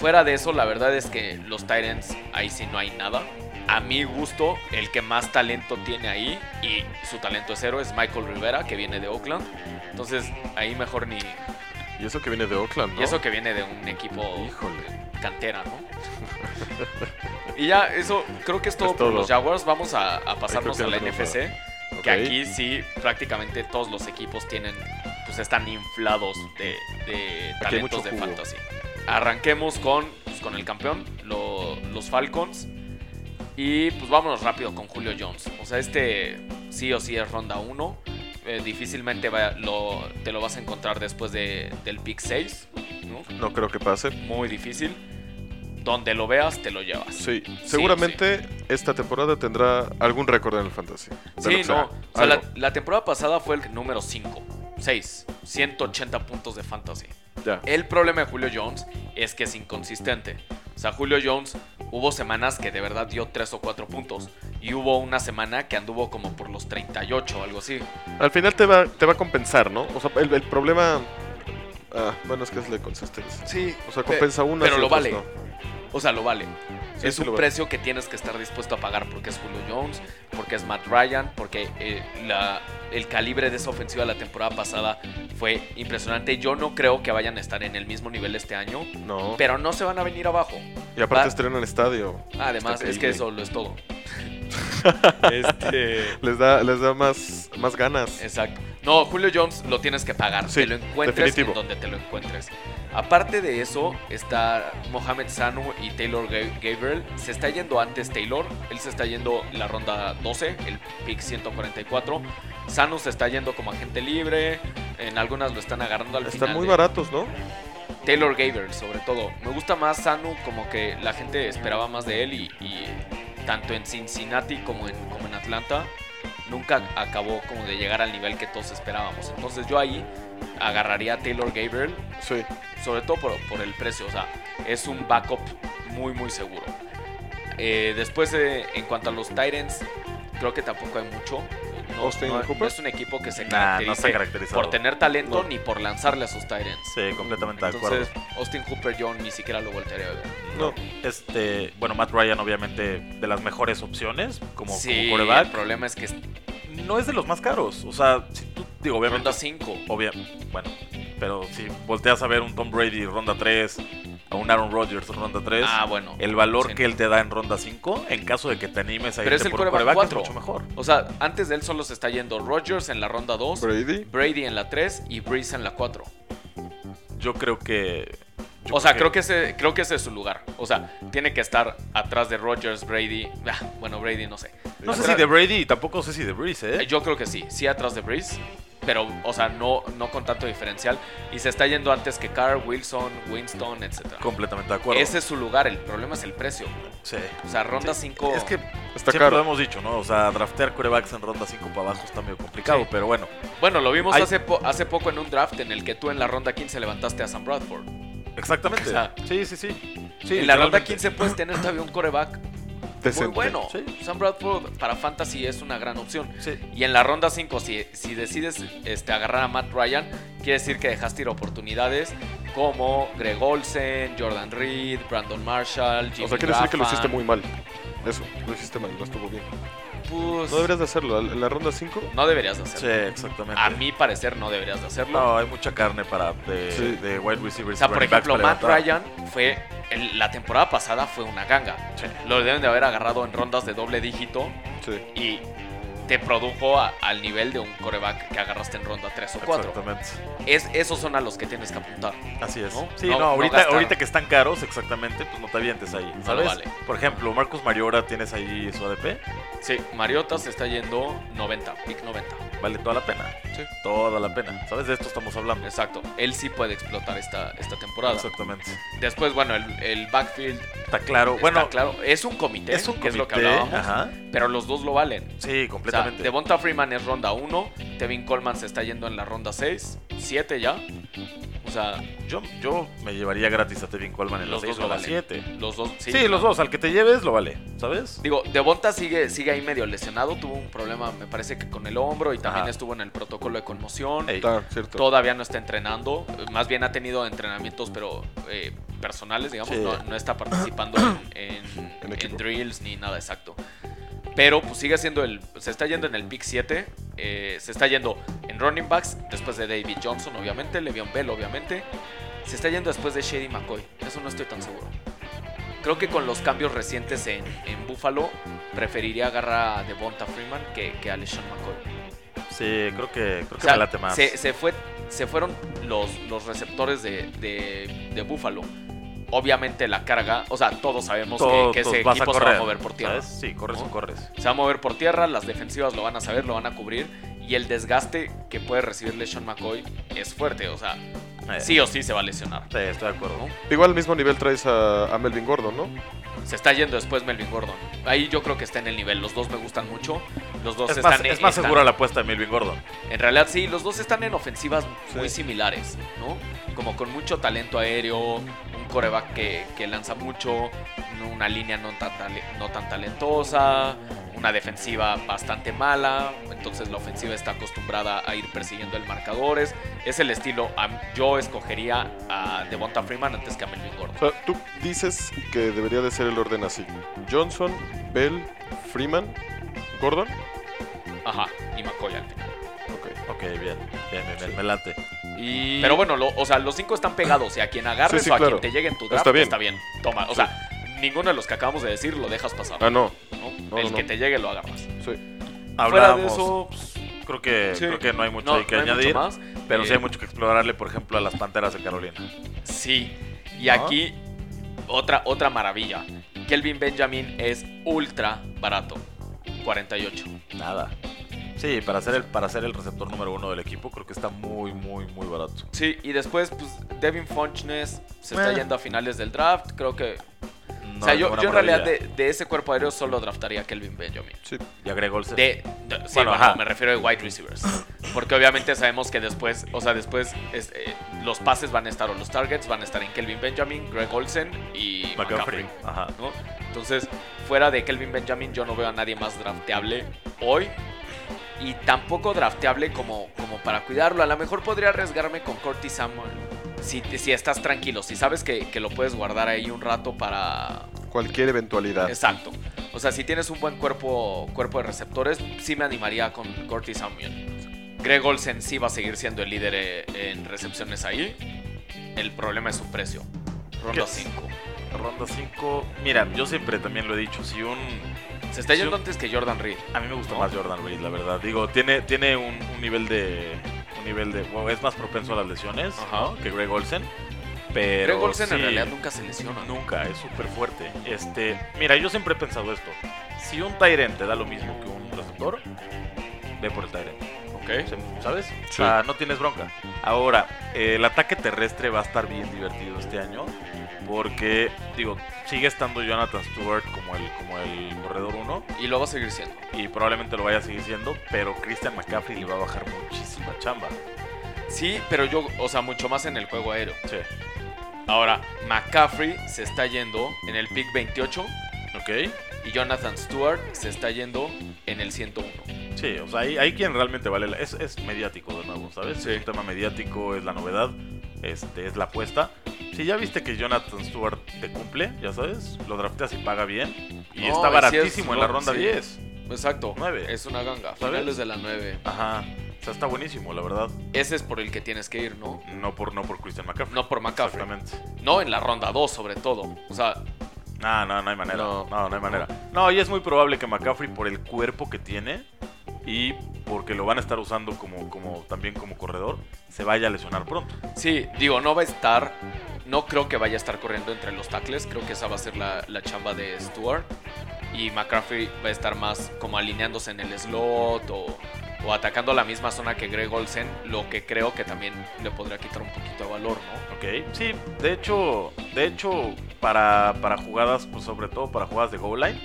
Fuera de eso, la verdad es que los Titans ahí sí no hay nada. A mi gusto, el que más talento tiene ahí, y su talento es cero, es Michael Rivera, que viene de Oakland. Entonces ahí mejor ni... Y eso que viene de Oakland, ¿no? Y eso que viene de un equipo Híjole. cantera, ¿no? y ya, eso creo que es todo Es por los Jaguars. Vamos a, a pasarnos a la NFC. Que aquí sí, prácticamente todos los equipos tienen, pues están inflados de, talentos de fantasy. Arranquemos con, pues, con el campeón, lo- los Falcons. Y pues vámonos rápido con Julio Jones. O sea, este sí o sí es ronda 1. difícilmente va- lo- te lo vas a encontrar después de, del pick 6. ¿no? No creo que pase. Muy difícil. Donde lo veas, te lo llevas. Sí, seguramente esta temporada tendrá algún récord en el fantasy. Sí, no. sea, O sea, la, la temporada pasada fue el número 5. 6. 180 puntos de fantasy. Ya. El problema de Julio Jones es que es inconsistente. O sea, Julio Jones hubo semanas que de verdad dio 3 o 4 puntos. Y hubo una semana que anduvo como por los 38 o algo así. Al final te va, te va a compensar, ¿no? O sea, el, el problema. Ah, bueno, es que es la consistencia. Sí. O sea, compensa una pero lo vale. O sea, lo vale. Sí, es sí un vale. precio que tienes que estar dispuesto a pagar porque es Julio Jones, porque es Matt Ryan, porque eh, la, el calibre de esa ofensiva la temporada pasada fue impresionante. Yo no creo que vayan a estar en el mismo nivel este año, No. pero no se van a venir abajo. Y aparte va- estrenan estadio. Además, Está es que eso lo es todo. este. Les da, les da más, más ganas. Exacto. No, Julio Jones lo tienes que pagar. Sí, te lo encuentres en donde te lo encuentres. Aparte de eso, está Mohamed Sanu y Taylor Ga- Gabriel. Se está yendo antes Taylor. Él se está yendo la ronda 12, el pick 144. Sanu se está yendo como agente libre. En algunas lo están agarrando al Están final. muy de- baratos, ¿no? Taylor Gabriel, sobre todo. Me gusta más Sanu, como que la gente esperaba más de él y, y tanto en Cincinnati como en, como en Atlanta nunca acabó como de llegar al nivel que todos esperábamos. Entonces yo ahí agarraría a Taylor Gabriel, Sí. sobre todo por, por el precio. O sea, es un backup muy, muy seguro. Eh, después, eh, en cuanto a los Titans, creo que tampoco hay mucho. No, Austin no- Hooper. no es un equipo que se Nah, no caracterizado. por tener talento No. ni por lanzarle a sus Titans. Sí, completamente de acuerdo. Entonces, Austin Hooper yo ni siquiera lo voltearía a ver. No. Este, bueno, Matt Ryan obviamente de las mejores opciones como, sí, como el quarterback. problema es que No es de los más caros. O sea, si tú, digo, obviamente. ronda 5. Obvia, bueno, pero si volteas a ver un Tom Brady ronda 3, a un Aaron Rodgers ronda 3, Ah, bueno. el valor Sí. que él te da en ronda 5, en caso de que te animes a Pero irte es el por quarterback quarterback, es cuatro. mucho mejor. O sea, antes de él solo se está yendo Rodgers en la ronda 2, Brady. Brady en la 3 y Breeze en la 4. Yo creo que. Yo O sea, creo que, ese, creo que ese es su lugar. O sea, tiene que estar atrás de Rodgers, Brady. ah, bueno, Brady no sé. No sé si de Brady y tampoco sé si de Breeze, ¿eh? Yo creo que sí, sí atrás de Breeze. Pero, o sea, no, no con tanto diferencial. Y se está yendo antes que Carr, Wilson, Winston, etc. Completamente de acuerdo. Ese es su lugar. El problema es el precio. Sí. O sea, ronda 5. Es que Está siempre caro. lo hemos dicho, ¿no? O sea, draftear quarterbacks en ronda 5 para abajo está medio complicado, Sí. pero bueno. Bueno, lo vimos Hay- hace, po- hace poco en un draft en el que tú en la ronda 15 levantaste a Sam Bradford. Exactamente. O sea, sí, sí, sí. Sí, en la ronda literalmente. 15 puedes tener todavía un coreback Decente. muy bueno. Sí. Sam Bradford para fantasy es una gran opción. Sí. Y en la ronda 5, si, si decides este, agarrar a Matt Ryan, quiere decir que dejaste ir oportunidades como Greg Olsen, Jordan Reed, Brandon Marshall, Jimmy O sea, quiere decir que lo hiciste muy mal. Eso, lo hiciste mal, no estuvo bien. Pues, No deberías de hacerlo. En la ronda 5, no deberías de Sí, hacerlo. exactamente. A mi parecer no deberías de hacerlo. No, hay mucha carne para de, Sí. de wide receivers. O sea, por ejemplo, Matt. Ryan fue. el- la temporada pasada fue una ganga. Sí. Lo deben de haber agarrado en rondas de doble dígito sí. y te produjo a- al nivel de un coreback que agarraste en ronda 3 o 4. Exactamente. Es, esos son a los que tienes que apuntar. Así es. ¿No? Sí, No- ahorita, ahorita que están caros, exactamente, pues no te avientes ahí. ¿Sabes? vale. Por ejemplo, Marcus Mariota, tienes ahí su ADP, Sí, Mariota se está yendo 90, pick 90. vale toda la pena. Sí. Toda la pena. ¿Sabes? De esto estamos hablando. Exacto. Él sí puede explotar esta, esta temporada. Exactamente. Después, bueno, el, el backfield. Está claro. está bueno, claro. Es un comité, es un que es lo que comité, hablábamos. Ajá. Pero los dos lo valen. Sí, O sea, completamente. Devonta Freeman es ronda 1, Tevin Coleman se está yendo en la ronda 6, 7 ya. O sea, yo, yo me llevaría gratis a Tevin Coleman en Los los 6 dos o la valen. 7. los dos. Sí, Sí, los dos. Al que te lleves lo vale. ¿Sabes? Digo, Devonta sigue, sigue ahí medio lesionado, tuvo un problema, me parece que con el hombro y también Ajá. estuvo en el protocolo de conmoción. Ey. Está, cierto. Todavía no está entrenando, más bien ha tenido entrenamientos, pero eh, personales, digamos, Sí. no, no está participando en, en- En equipo. en drills ni nada exacto. Pero pues sigue siendo el. Se está yendo en el pick 7. eh, se está yendo en running backs. Después de David Johnson, obviamente. Le'Veon Bell, obviamente. Se está yendo después de Shady McCoy. Eso no estoy tan seguro. Creo que con los cambios recientes en, en Buffalo, preferiría agarrar a Devonta Freeman que, que a LeSean McCoy. Sí, creo que, creo O que sea, me late más. Se, se fue, se fueron los, los receptores de, de, de Buffalo. Obviamente la carga, o sea, todos sabemos que- Todos- que, ese equipo se va a mover por tierra. ¿sabes? Sí, corres ¿no? o corres. Se va a mover por tierra, las defensivas lo van a saber, lo van a cubrir. Y el desgaste que puede recibirle Sean McCoy es fuerte. O sea, sí o sí se va a lesionar. Sí, estoy de acuerdo. ¿no? Igual al mismo nivel traes a, a Melvin Gordon, ¿no? Se está yendo después Melvin Gordon. Ahí yo creo que está en el nivel. Los dos me gustan mucho. Los dos Es están más, en- es más están- segura la apuesta de Melvin Gordon. En realidad sí, los dos están en ofensivas muy similares, ¿no? Como con mucho talento aéreo, un coreback que, que lanza mucho, una línea no tan, no tan talentosa, una defensiva bastante mala, entonces la ofensiva está acostumbrada a ir persiguiendo el marcadores. Es el estilo, am- yo escogería a Devonta Freeman antes que a Melvin Gordon. O sea, tú dices que debería de ser el orden así. Johnson, Bell, Freeman, Gordon. Ajá, y McCoy al final. Ok. Ok, bien, bien, bien, bien, me late. Y... Pero bueno, lo- o sea, los cinco están pegados y a quien agarres Sí, sí, o a claro. quien te llegue en tu draft Está está bien. bien. Toma, o sea, ninguno de los que acabamos de decir lo dejas pasar. Ah, no. ¿no? no, el no. que te llegue lo agarras. Sí. Fuera de Hablamos, eso, creo que, sí. creo que no hay mucho no, ahí que no hay mucho añadir. más. Pero sí Eh, hay mucho que explorarle, por ejemplo, a las Panteras de Carolina. Sí, y ¿No? aquí otra, otra maravilla. Kelvin Benjamin es ultra barato. 48. Nada. Sí, para ser el para ser el receptor número uno del equipo, creo que está muy, muy, muy barato. Sí, y después, pues, Devin Funchnes se está Eh. yendo a finales del draft. Creo que. No o sea, yo, en realidad de, de ese cuerpo aéreo solo draftaría a Kelvin Benjamin. Sí. Y agrego Olsen. De, de- sí, Bueno, bueno, me refiero a wide receivers. Porque obviamente sabemos que después, o sea, después es, eh, los pases van a estar o los targets van a estar en Kelvin Benjamin, Greg Olsen y McCaffrey. McCaffrey. Ajá. ¿no? Entonces, fuera de Kelvin Benjamin, yo no veo a nadie más drafteable hoy. Y tampoco drafteable como, como para cuidarlo. A lo mejor podría arriesgarme con Curtis Samuel. Si, si estás tranquilo, si sabes que, que lo puedes guardar ahí un rato para, Cualquier eventualidad. Exacto. O sea, si tienes un buen cuerpo, cuerpo de receptores, sí me animaría con Curtis Samuel. Greg Olsen sí va a seguir siendo el líder eh, en recepciones ahí. El problema es su precio. Ronda ¿Qué? 5. Ronda 5. Mira, yo siempre también lo he dicho, si un Se está yendo antes que Jordan Reed. a mí me gusta más Jordan Reed, la verdad. Digo, tiene tiene un, un nivel de un nivel de wow, es más propenso a las lesiones, que Greg Olsen. Pero Greg Olsen en realidad nunca se lesiona. Nunca, es súper fuerte. Este, mira, yo siempre he pensado esto. Si un Tyrant te da lo mismo que un receptor, ve por el Tyrant. Ok. ¿Sabes? Sí. O sea, no tienes bronca. Ahora, eh, el ataque terrestre va a estar bien divertido este año. Porque, digo, sigue estando Jonathan Stewart como el, como el corredor 1. Y lo va a seguir siendo. Y probablemente lo vaya a seguir siendo. Pero Christian McCaffrey le va a bajar muchísima chamba. Sí, pero yo, o sea, mucho más en el juego aéreo. Sí. Ahora, McCaffrey se está yendo en el pick 28 ¿Ok? y Jonathan Stewart se está yendo en el 101. Sí, o sea, hay, hay quien realmente vale la... Es, es mediático de nuevo, ¿sabes? Sí. Un tema mediático, es la novedad, este, es la apuesta. Si ya viste que Jonathan Stewart te cumple, ya sabes, lo drafteas y paga bien. Y No, está baratísimo es- en la ronda sí. 10. Exacto. Nueve. Es una ganga. ¿Sabes? Finales de la 9. Ajá. O sea, está buenísimo, la verdad. Ese es por el que tienes que ir, ¿no? No por, no por Christian McCaffrey. No por McCaffrey. Exactamente. No en la ronda 2, sobre todo. O sea, No, no, no hay manera. No. No, no, hay manera. No, y es muy probable que McCaffrey, por el cuerpo que tiene y porque lo van a estar usando como, como también como corredor, se vaya a lesionar pronto. sí, digo, no va a estar. No creo que vaya a estar corriendo entre los tackles. Creo que esa va a ser la, la chamba de Stewart. Y McCaffrey va a estar más como alineándose en el slot o, o atacando la misma zona que Greg Olsen. Lo que creo que también le podría quitar un poquito de valor, ¿no? Ok, sí, de hecho, de hecho, para, para jugadas, pues sobre todo para jugadas de goal line.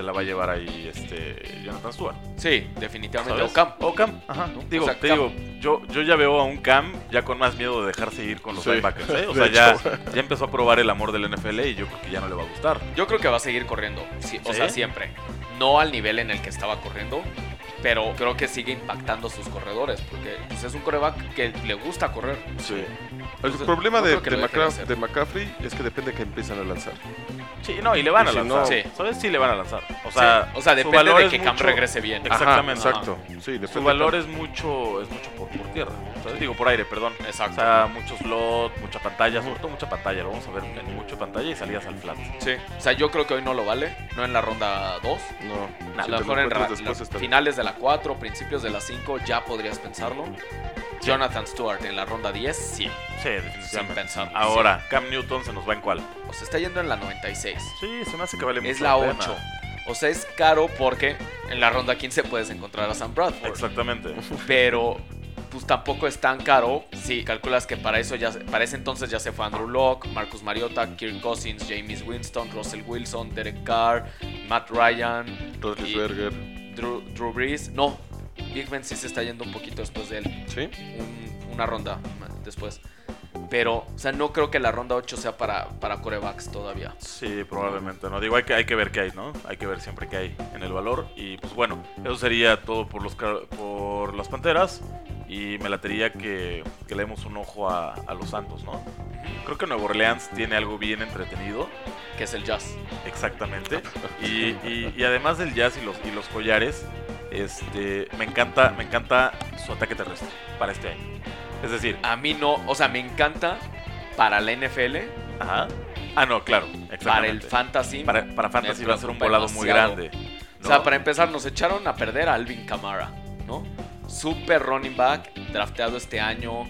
Se la va a llevar ahí este Jonathan Stewart. Sí, definitivamente. ¿sabes? O Cam. O Cam, ajá. ¿no? Digo, O sea, te Cam. digo, yo, yo ya veo a un Cam ya con más miedo de dejarse ir con los Sí, linebackers, ¿eh? O de sea, ya, ya empezó a probar el amor del NFL y yo creo que ya no le va a gustar. Yo creo que va a seguir corriendo. sí, o ¿Sí? sea, siempre. No al nivel en el que estaba corriendo. Pero creo que sigue impactando a sus corredores. Porque pues, es un coreback que le gusta correr. Sí. El Entonces, problema de, de de McCaffrey es que depende que empiezan a lanzar. Sí, no, y le van Y a si lanzar. no- Sí. ¿Sabes? Sí le van a lanzar. O sea, Sí, o sea su depende valor de que Cam mucho- regrese bien. Exactamente. Ajá, exacto. Sí, Su valor es mucho, es mucho por, por tierra. ¿sabes? Digo, por aire, perdón. Exacto. O sea, mucho slot, mucha pantalla, sobre todo mucha pantalla. Lo vamos a ver en mucha pantalla y salidas al flat. Sí. O sea, yo creo que hoy no lo vale. No en la ronda 2. No, A si lo mejor en la- finales de la 4, principios de la 5 ya podrías pensarlo. Jonathan Stewart en la ronda 10, sí. Sí, definitivamente. Sin pensar. Ahora, Cam Newton se nos va en cuál. O sea, está yendo en la 96. Sí, se me hace que vale mucho Es la pena. 8. O sea, es caro porque en la ronda 15 puedes encontrar a Sam Bradford. Exactamente. Pero pues tampoco es tan caro si calculas que para eso ya para ese entonces ya se fue Andrew Locke, Marcus Mariota, Kirk Cousins, James Winston, Russell Wilson, Derek Carr, Matt Ryan, Roethlisberger. Drew, Drew Brees. No, Big Ben sí se está yendo un poquito después de él, ¿Sí? un- una ronda después. Pero, o sea, no creo que la ronda 8 sea para, para corebacks todavía. Sí, probablemente. No digo, hay que, hay que ver qué hay, ¿no? Hay que ver siempre qué hay en el valor. Y pues bueno, eso sería todo por los por las panteras. Y me latería que, que le demos un ojo a, a los Santos, ¿no? Creo que Nuevo Orleans tiene algo bien entretenido. Que es el jazz. Exactamente. Y, y- y además del jazz y los, y los collares, este, me encanta, me encanta su ataque terrestre para este año. Es decir, A mí no, o sea, me encanta para la NFL, ajá. Ah, no, claro, exactamente. para el fantasy. para, para Fantasy va a ser un volado muy grande. O sea, para empezar, nos echaron a perder a Alvin Kamara, ¿no? Super running back, drafteado este año.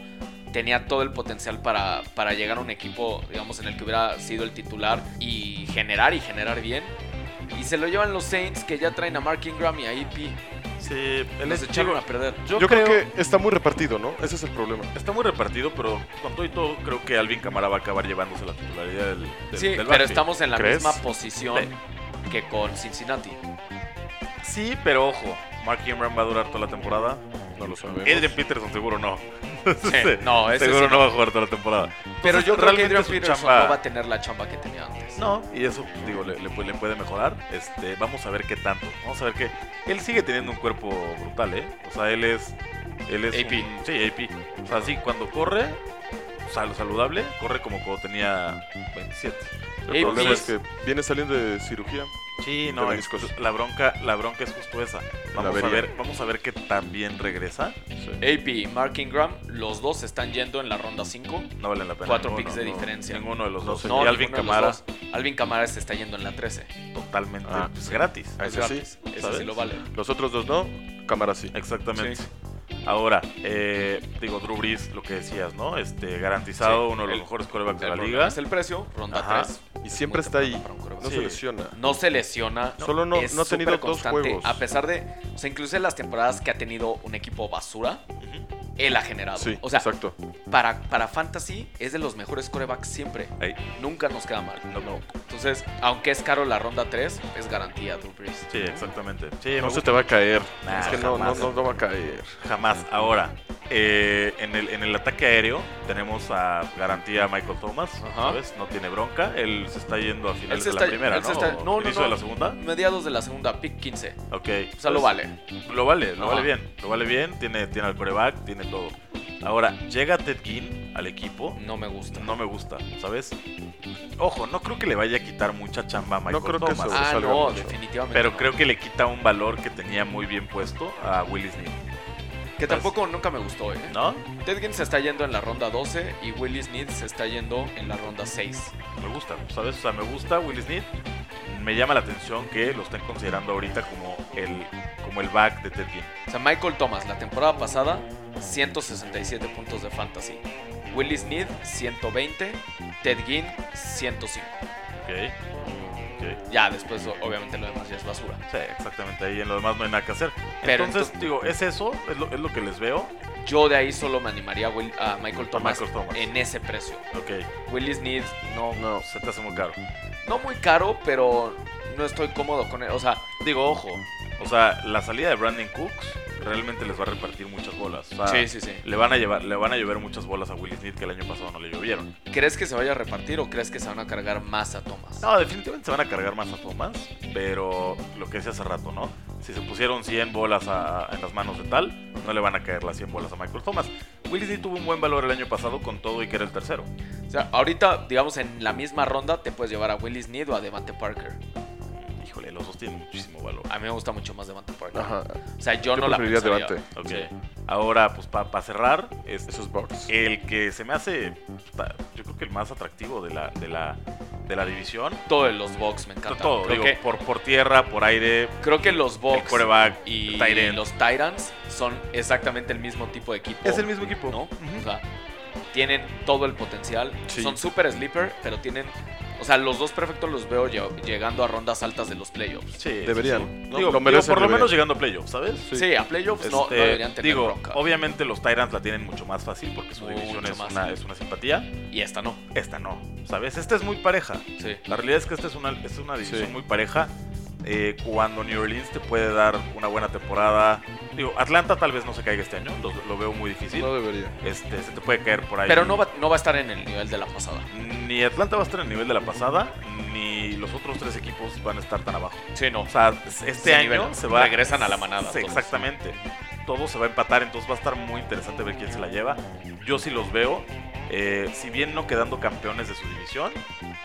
Tenía todo el potencial para, para llegar a un equipo, digamos, en el que hubiera sido el titular y generar y generar bien. Y se lo llevan los Saints, que ya traen a Mark Ingram y a EP. Sí, hecho- echaron a perder. yo, Yo, creo, creo, que está muy repartido, ¿no? Ese es el problema. está muy repartido, pero con todo y todo creo que Alvin Camara va a acabar llevándose la titularidad del, del, Sí, del pero backfield. estamos en la ¿Crees? misma posición que con Cincinnati. Sí, pero ojo, Mark Ingram va a durar toda la temporada. No lo sabemos. Adrian Peterson seguro no. No, ese seguro sí no va a jugar toda la temporada. Pero Entonces, yo creo que realmente Adrian su Peterson chamba- no va a tener la chamba que tenía antes. No, y eso, digo, le, le pu- le puede mejorar. Este, vamos a ver qué tanto. Vamos a ver que él sigue teniendo un cuerpo brutal, ¿eh? O sea, él es, él es AP. un- sí, AP. O sea, sí, cuando corre, sal- saludable, corre como cuando tenía 27. El AP. problema es que viene saliendo de cirugía. Sí, no, es- la bronca, la bronca es justo esa. Vamos a ver, vamos a ver qué tan bien regresa. Sí. AP Mark Ingram, los dos están yendo en la ronda 5. No vale la pena. Cuatro ninguno, picks de no, diferencia. Ninguno de los dos. No, y Alvin Camara. Alvin Camara se está yendo en la 13. totalmente Ah. pues, gratis. Es ese sí, gratis. Ese sí lo vale. Los otros dos no, cámara sí. Exactamente. Sí. Ahora, eh, digo, Drew Brees, lo que decías, ¿no? Este, garantizado Sí, uno de los el- mejores corebacks de la liga. Es el precio, ronda Ajá. 3. Y siempre está ahí. No Sí. se lesiona. No se lesiona. Solo no- es no ha tenido dos juegos. A pesar de. O sea, incluso en las temporadas que ha tenido un equipo basura, Ujú. Él ha generado. Sí, o sea, exacto. para, para Fantasy es de los mejores corebacks siempre. Nunca nos queda mal. No, no. Entonces, aunque es caro la ronda 3, es garantía Drew Brees. Sí, exactamente. Sí, No se te va a caer. Nah, es que no, no, no, no va a caer. Jamás. Ahora, eh, en, el, en el ataque aéreo tenemos a garantía Michael Thomas, Ajá. ¿sabes? No tiene bronca. Él se está yendo a finales de la primera, él ¿no? se está- ¿O no, no, inicio no. de la segunda? Mediados de la segunda, pick 15. Ok. O sea, lo vale. Lo vale, lo Ajá. vale bien. Lo vale bien. Tiene, tiene al coreback, tiene todo. Ahora, llega Ted Ginn al equipo. No me gusta. No me gusta, ¿sabes? Ojo, no creo que le vaya a quitar mucha chamba a Michael creo que Thomas. eso- ah, no, mucho. definitivamente. Pero no. creo que le quita un valor que tenía muy bien puesto a Willis Snead, que tampoco nunca me gustó, ¿eh? ¿no? Ted Ginn se está yendo en la ronda 12 y Willie Snead se está yendo en la ronda 6. Me gusta, ¿sabes? O sea, me gusta Willis Snead. Me llama la atención que lo estén considerando ahorita como el, como el back de Ted Ginn. O sea, Michael Thomas, la temporada pasada, 167 puntos de fantasy. Willie Snead, 120. Ted Ginn, 105. ¿Ok? Ok. Ya, después, obviamente, lo demás ya es basura. Sí, exactamente. Ahí en lo demás no hay nada que hacer. Pero entonces, digo, es eso, es lo, es lo que les veo. Yo de ahí solo me animaría a, Will- a Michael Thomas, Michael Thomas. en ese precio. Ok. Willie Snead, no, No. Se te hace muy caro. no muy caro, pero no estoy cómodo con él. O sea, Digo, ojo. O sea, la salida de Brandon Cooks realmente les va a repartir muchas bolas. O sea, sí, sí, sí. Le van a llevar, le van a llover muchas bolas a Willis Snead que el año pasado no le llovieron. ¿Crees que se vaya a repartir o crees que se van a cargar más a Thomas? No, definitivamente se van a cargar más a Thomas, pero lo que decía hace rato, ¿no? Si se pusieron 100 bolas a- en las manos de tal, no le van a caer las 100 bolas a Michael Thomas. Willis Snead tuvo un buen valor el año pasado con todo y que era el tercero. O sea, ahorita, digamos, en la misma ronda te puedes llevar a Willie Snead o a Devante Parker. Híjole, los dos tienen muchísimo valor. A mí me gusta mucho más Devante Parker. Ajá. O sea, yo, Yo no la preferiría pensaría. Devante. Ok. Ahora, pues para cerrar, es Esos bugs. el que se me hace, yo creo que el más atractivo de la, de la, de la división. Todo de los Bucks me encanta. Todo, creo, digo, que, por, por tierra, por aire, creo que los quarterback, y los Titans son exactamente el mismo tipo de equipo. Es el mismo equipo. ¿no? O sea, tienen todo el potencial. Sí. Son super sleeper, pero tienen. O sea, los dos perfectos los veo lle- llegando a rondas altas de los playoffs. Sí, Deberían, sí, sí. ¿no? Digo, Lo digo, merecen, por lo deberían. menos llegando a playoffs, ¿sabes? Sí, a playoffs no, no Este, deberían tener digo, bronca. obviamente los Tyrants la tienen mucho más fácil porque su Mucho división es más. una, es una simpatía. Y esta no. Esta no, ¿sabes? Esta es muy pareja. Sí. La realidad es que esta es una, es una división Sí. muy pareja. Eh, cuando New Orleans te puede dar una buena temporada. Digo, Atlanta tal vez no se caiga este año, lo, lo veo muy difícil. No debería. Este, se te puede caer por ahí. Pero no va, no va a estar en el nivel de la pasada. Ni Atlanta va a estar en el nivel de la pasada, ni los otros tres equipos van a estar tan abajo. Sí, no. O sea, este Se año nivelan. se va. Regresan a la manada Sí, todos. exactamente. Todo se va a empatar, entonces va a estar muy interesante ver quién se la lleva. Yo sí los veo, eh, si bien no quedando campeones de su división,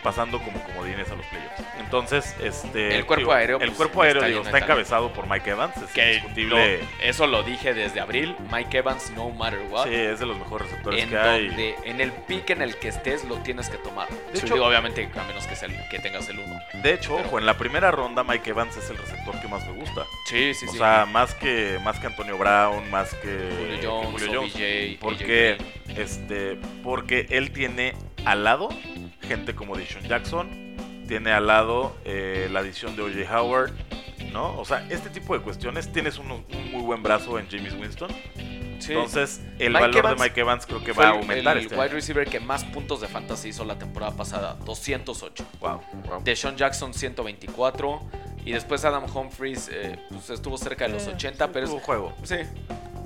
pasando como comodines a los playoffs. Entonces, este El cuerpo digo, aéreo, el pues, cuerpo aéreo está digo, está encabezado por Mike Evans, es Que indiscutible. lo- eso lo dije desde abril. Mike Evans, no matter what. Sí, es de los mejores receptores en que hay. donde en el pick en el que estés lo tienes que tomar. De Sí, hecho- digo, obviamente a menos que, el- que tengas el uno. De hecho, ojo, en la primera ronda Mike Evans es el receptor que más me gusta. Sí, sí, o sí. sea, más que más que Antonio Brown, más que Julio que Jones, Julio Jones. OBJ, Porque, AJ este, porque él tiene al lado gente como Dishon Jackson, tiene al lado eh, la adición de O.J. Howard, ¿no? O sea, este tipo de cuestiones, tienes un, un muy buen brazo en James Winston, Sí. entonces el Mike valor Evans de Mike Evans creo que va a aumentar el este wide receiver que más puntos de fantasy hizo la temporada pasada, 208. Wow. Wow. Deshaun Jackson 124 y después Adam Humphries eh, pues estuvo cerca de los 80, pero tuvo es, juego. sí,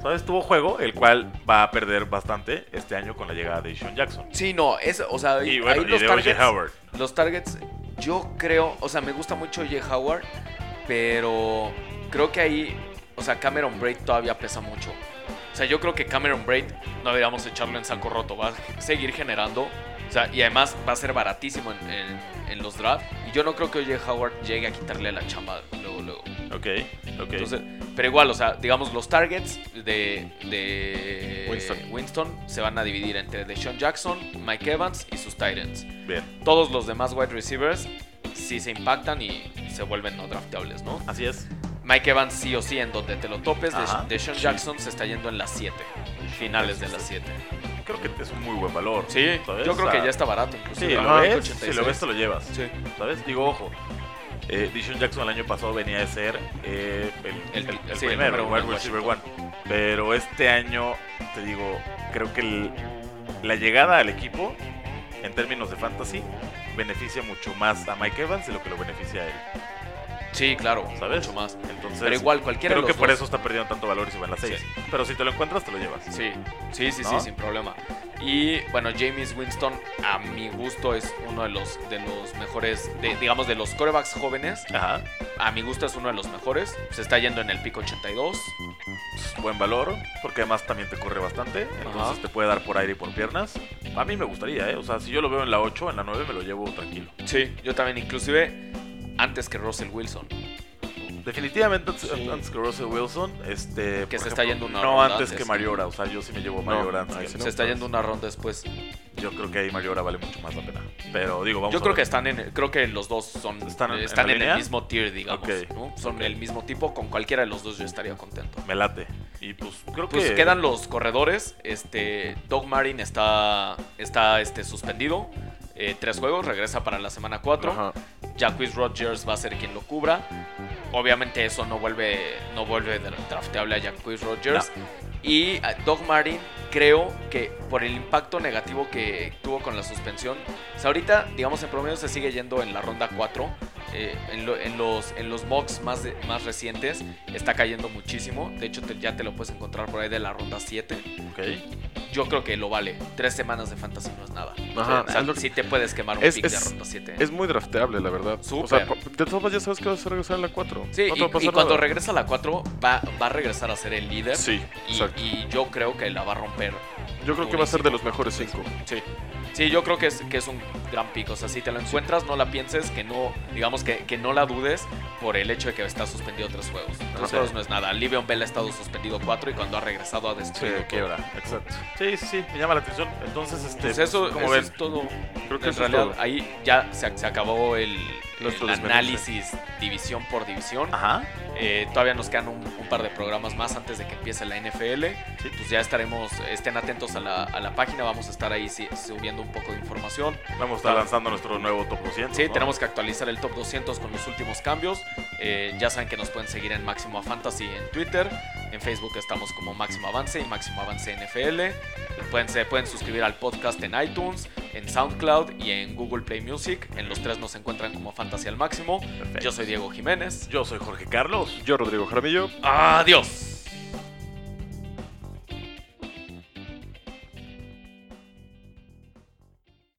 ¿Sabes? Tuvo juego, el cual va a perder bastante este año con la llegada de Dishon Jackson. sí, no, es, o sea, Y ahí bueno, y los de targets, Howard. los targets, yo creo, o sea, me gusta mucho J. Howard, pero creo que ahí, o sea, Cameron Braid todavía pesa mucho. O sea, yo creo que Cameron Braid no deberíamos echarlo en saco roto, va a seguir generando. O sea, y además va a ser baratísimo en, en- en los drafts. Y yo no creo que J. Howard llegue a quitarle la chamba luego, luego. Ok, ok. Entonces, pero igual, o sea, digamos, los targets de, de Winston. Winston se van a dividir entre Deshaun Jackson, Mike Evans y sus Titans. Bien, Todos los demás wide receivers sí se impactan y se vuelven no draftables, ¿no? así es. Mike Evans sí o sí en donde te lo topes. Ajá, Deshaun. Jackson se está yendo en las 7. Finales de las 7. Creo que es un muy buen valor. Sí, ¿sabes? yo creo O que ya está barato incluso. Sí, lo Ajá. ves, si lo ves te lo llevas. Sí. ¿Sabes? Digo, ojo. Eh, Dishon Jackson el año pasado venía de ser eh, el, El- el- el sí, primero, wide receiver one. Pero este año, te digo, creo que la llegada al equipo, en términos de fantasy, beneficia mucho más a Mike Evans de lo que lo beneficia a él. Sí, claro, ¿Sabes? mucho más. Entonces, Pero igual, cualquiera creo de que los por dos- eso está perdiendo tanto valor y se va en las 6. Pero si te lo encuentras, te lo llevas. Sí, sí, sí, ¿No? sí, sin problema. Y bueno, James Winston, a mi gusto, es uno de los, de los mejores, de- digamos, de los corebacks jóvenes. Ajá. A mi gusto es uno de los mejores. Se está yendo en el pico 82. buen valor, porque además también te corre bastante, entonces Ajá. te puede dar por aire y por piernas. A mí me gustaría, ¿eh? O sea, si yo lo veo en la 8, en la 9 me lo llevo tranquilo. Sí, yo también, inclusive antes que Russell Wilson. Definitivamente antes, Sí. antes que Russell Wilson, este... Que se está yendo una No ronda antes antes. que Mariora, o sea, yo sí me llevo No, Mariora antes. Se está yendo una ronda después. Yo creo que ahí Mariora vale mucho más la pena. Pero digo, vamos Yo a creo ver. que están en, creo que los dos son ¿Están en- están en el mismo tier, digamos. Son el mismo tipo. Con cualquiera de los dos yo estaría contento. Me late. Y pues creo Pues que... quedan los corredores. Este, Doug Marin está, está este, suspendido. Eh, tres juegos, regresa para la semana 4. Ajá. Jacquizz Rodgers va a ser quien lo cubra. Obviamente eso no vuelve, no vuelve drafteable a Jacquizz Rodgers. Y eh, Doug Martin creo que por el impacto negativo que tuvo con la suspensión, o sea, ahorita digamos en promedio se sigue yendo en la ronda 4. eh, en, lo- en los, en los mocks más, de- más recientes está cayendo muchísimo. De hecho te- ya te lo puedes encontrar por ahí de la ronda 7. Ok. Yo creo que lo vale. Tres semanas de fantasy no es nada. Ajá, o sea, es lo que- sí te puedes quemar un Es- pick de ronda 7. Es muy drafteable, la verdad. O sea, de todas formas ya sabes que vas a regresar en la 4. Sí, no y, a cuando nada. regresa a la 4 va, va a regresar a ser el líder. Sí, y, y yo creo que la va a romper. Yo creo que va a ser de los mejores 5. Sí. Sí, yo creo que es, que es un gran pico. O sea, si te lo encuentras, no la pienses, que no, digamos que, que no la dudes por el hecho de que está suspendido tres juegos. Tres juegos no es nada. Livion Bell ha estado suspendido cuatro y cuando ha regresado ha Sí, destruido. todo. quiebra. Exacto. Sí, sí, sí. Me llama la atención. Entonces, este... Pues eso, como eso ven, es todo. Creo que en eso es realidad, todo. ahí ya se, se acabó el, análisis división por división. Ajá. Eh, todavía nos quedan un, un par de programas más antes de que empiece la NFL. Sí. Pues ya estaremos, estén atentos a la, a la página, vamos a estar ahí sí, subiendo un poco de información. Vamos a estar lanzando nuestro nuevo top 200. Sí, ¿no? tenemos que actualizar el top 200 con los últimos cambios. Eh, ya saben que nos pueden seguir en Máximo Fantasy en Twitter. En Facebook estamos como Máximo Avance y Máximo Avance NFL. Pueden, se pueden suscribir al podcast en iTunes, en SoundCloud y en Google Play Music. En los tres nos encuentran como Fantasy al Máximo. Perfecto. Yo soy Diego Jiménez. Yo soy Jorge Carlos. Yo, Rodrigo Jaramillo. Adiós.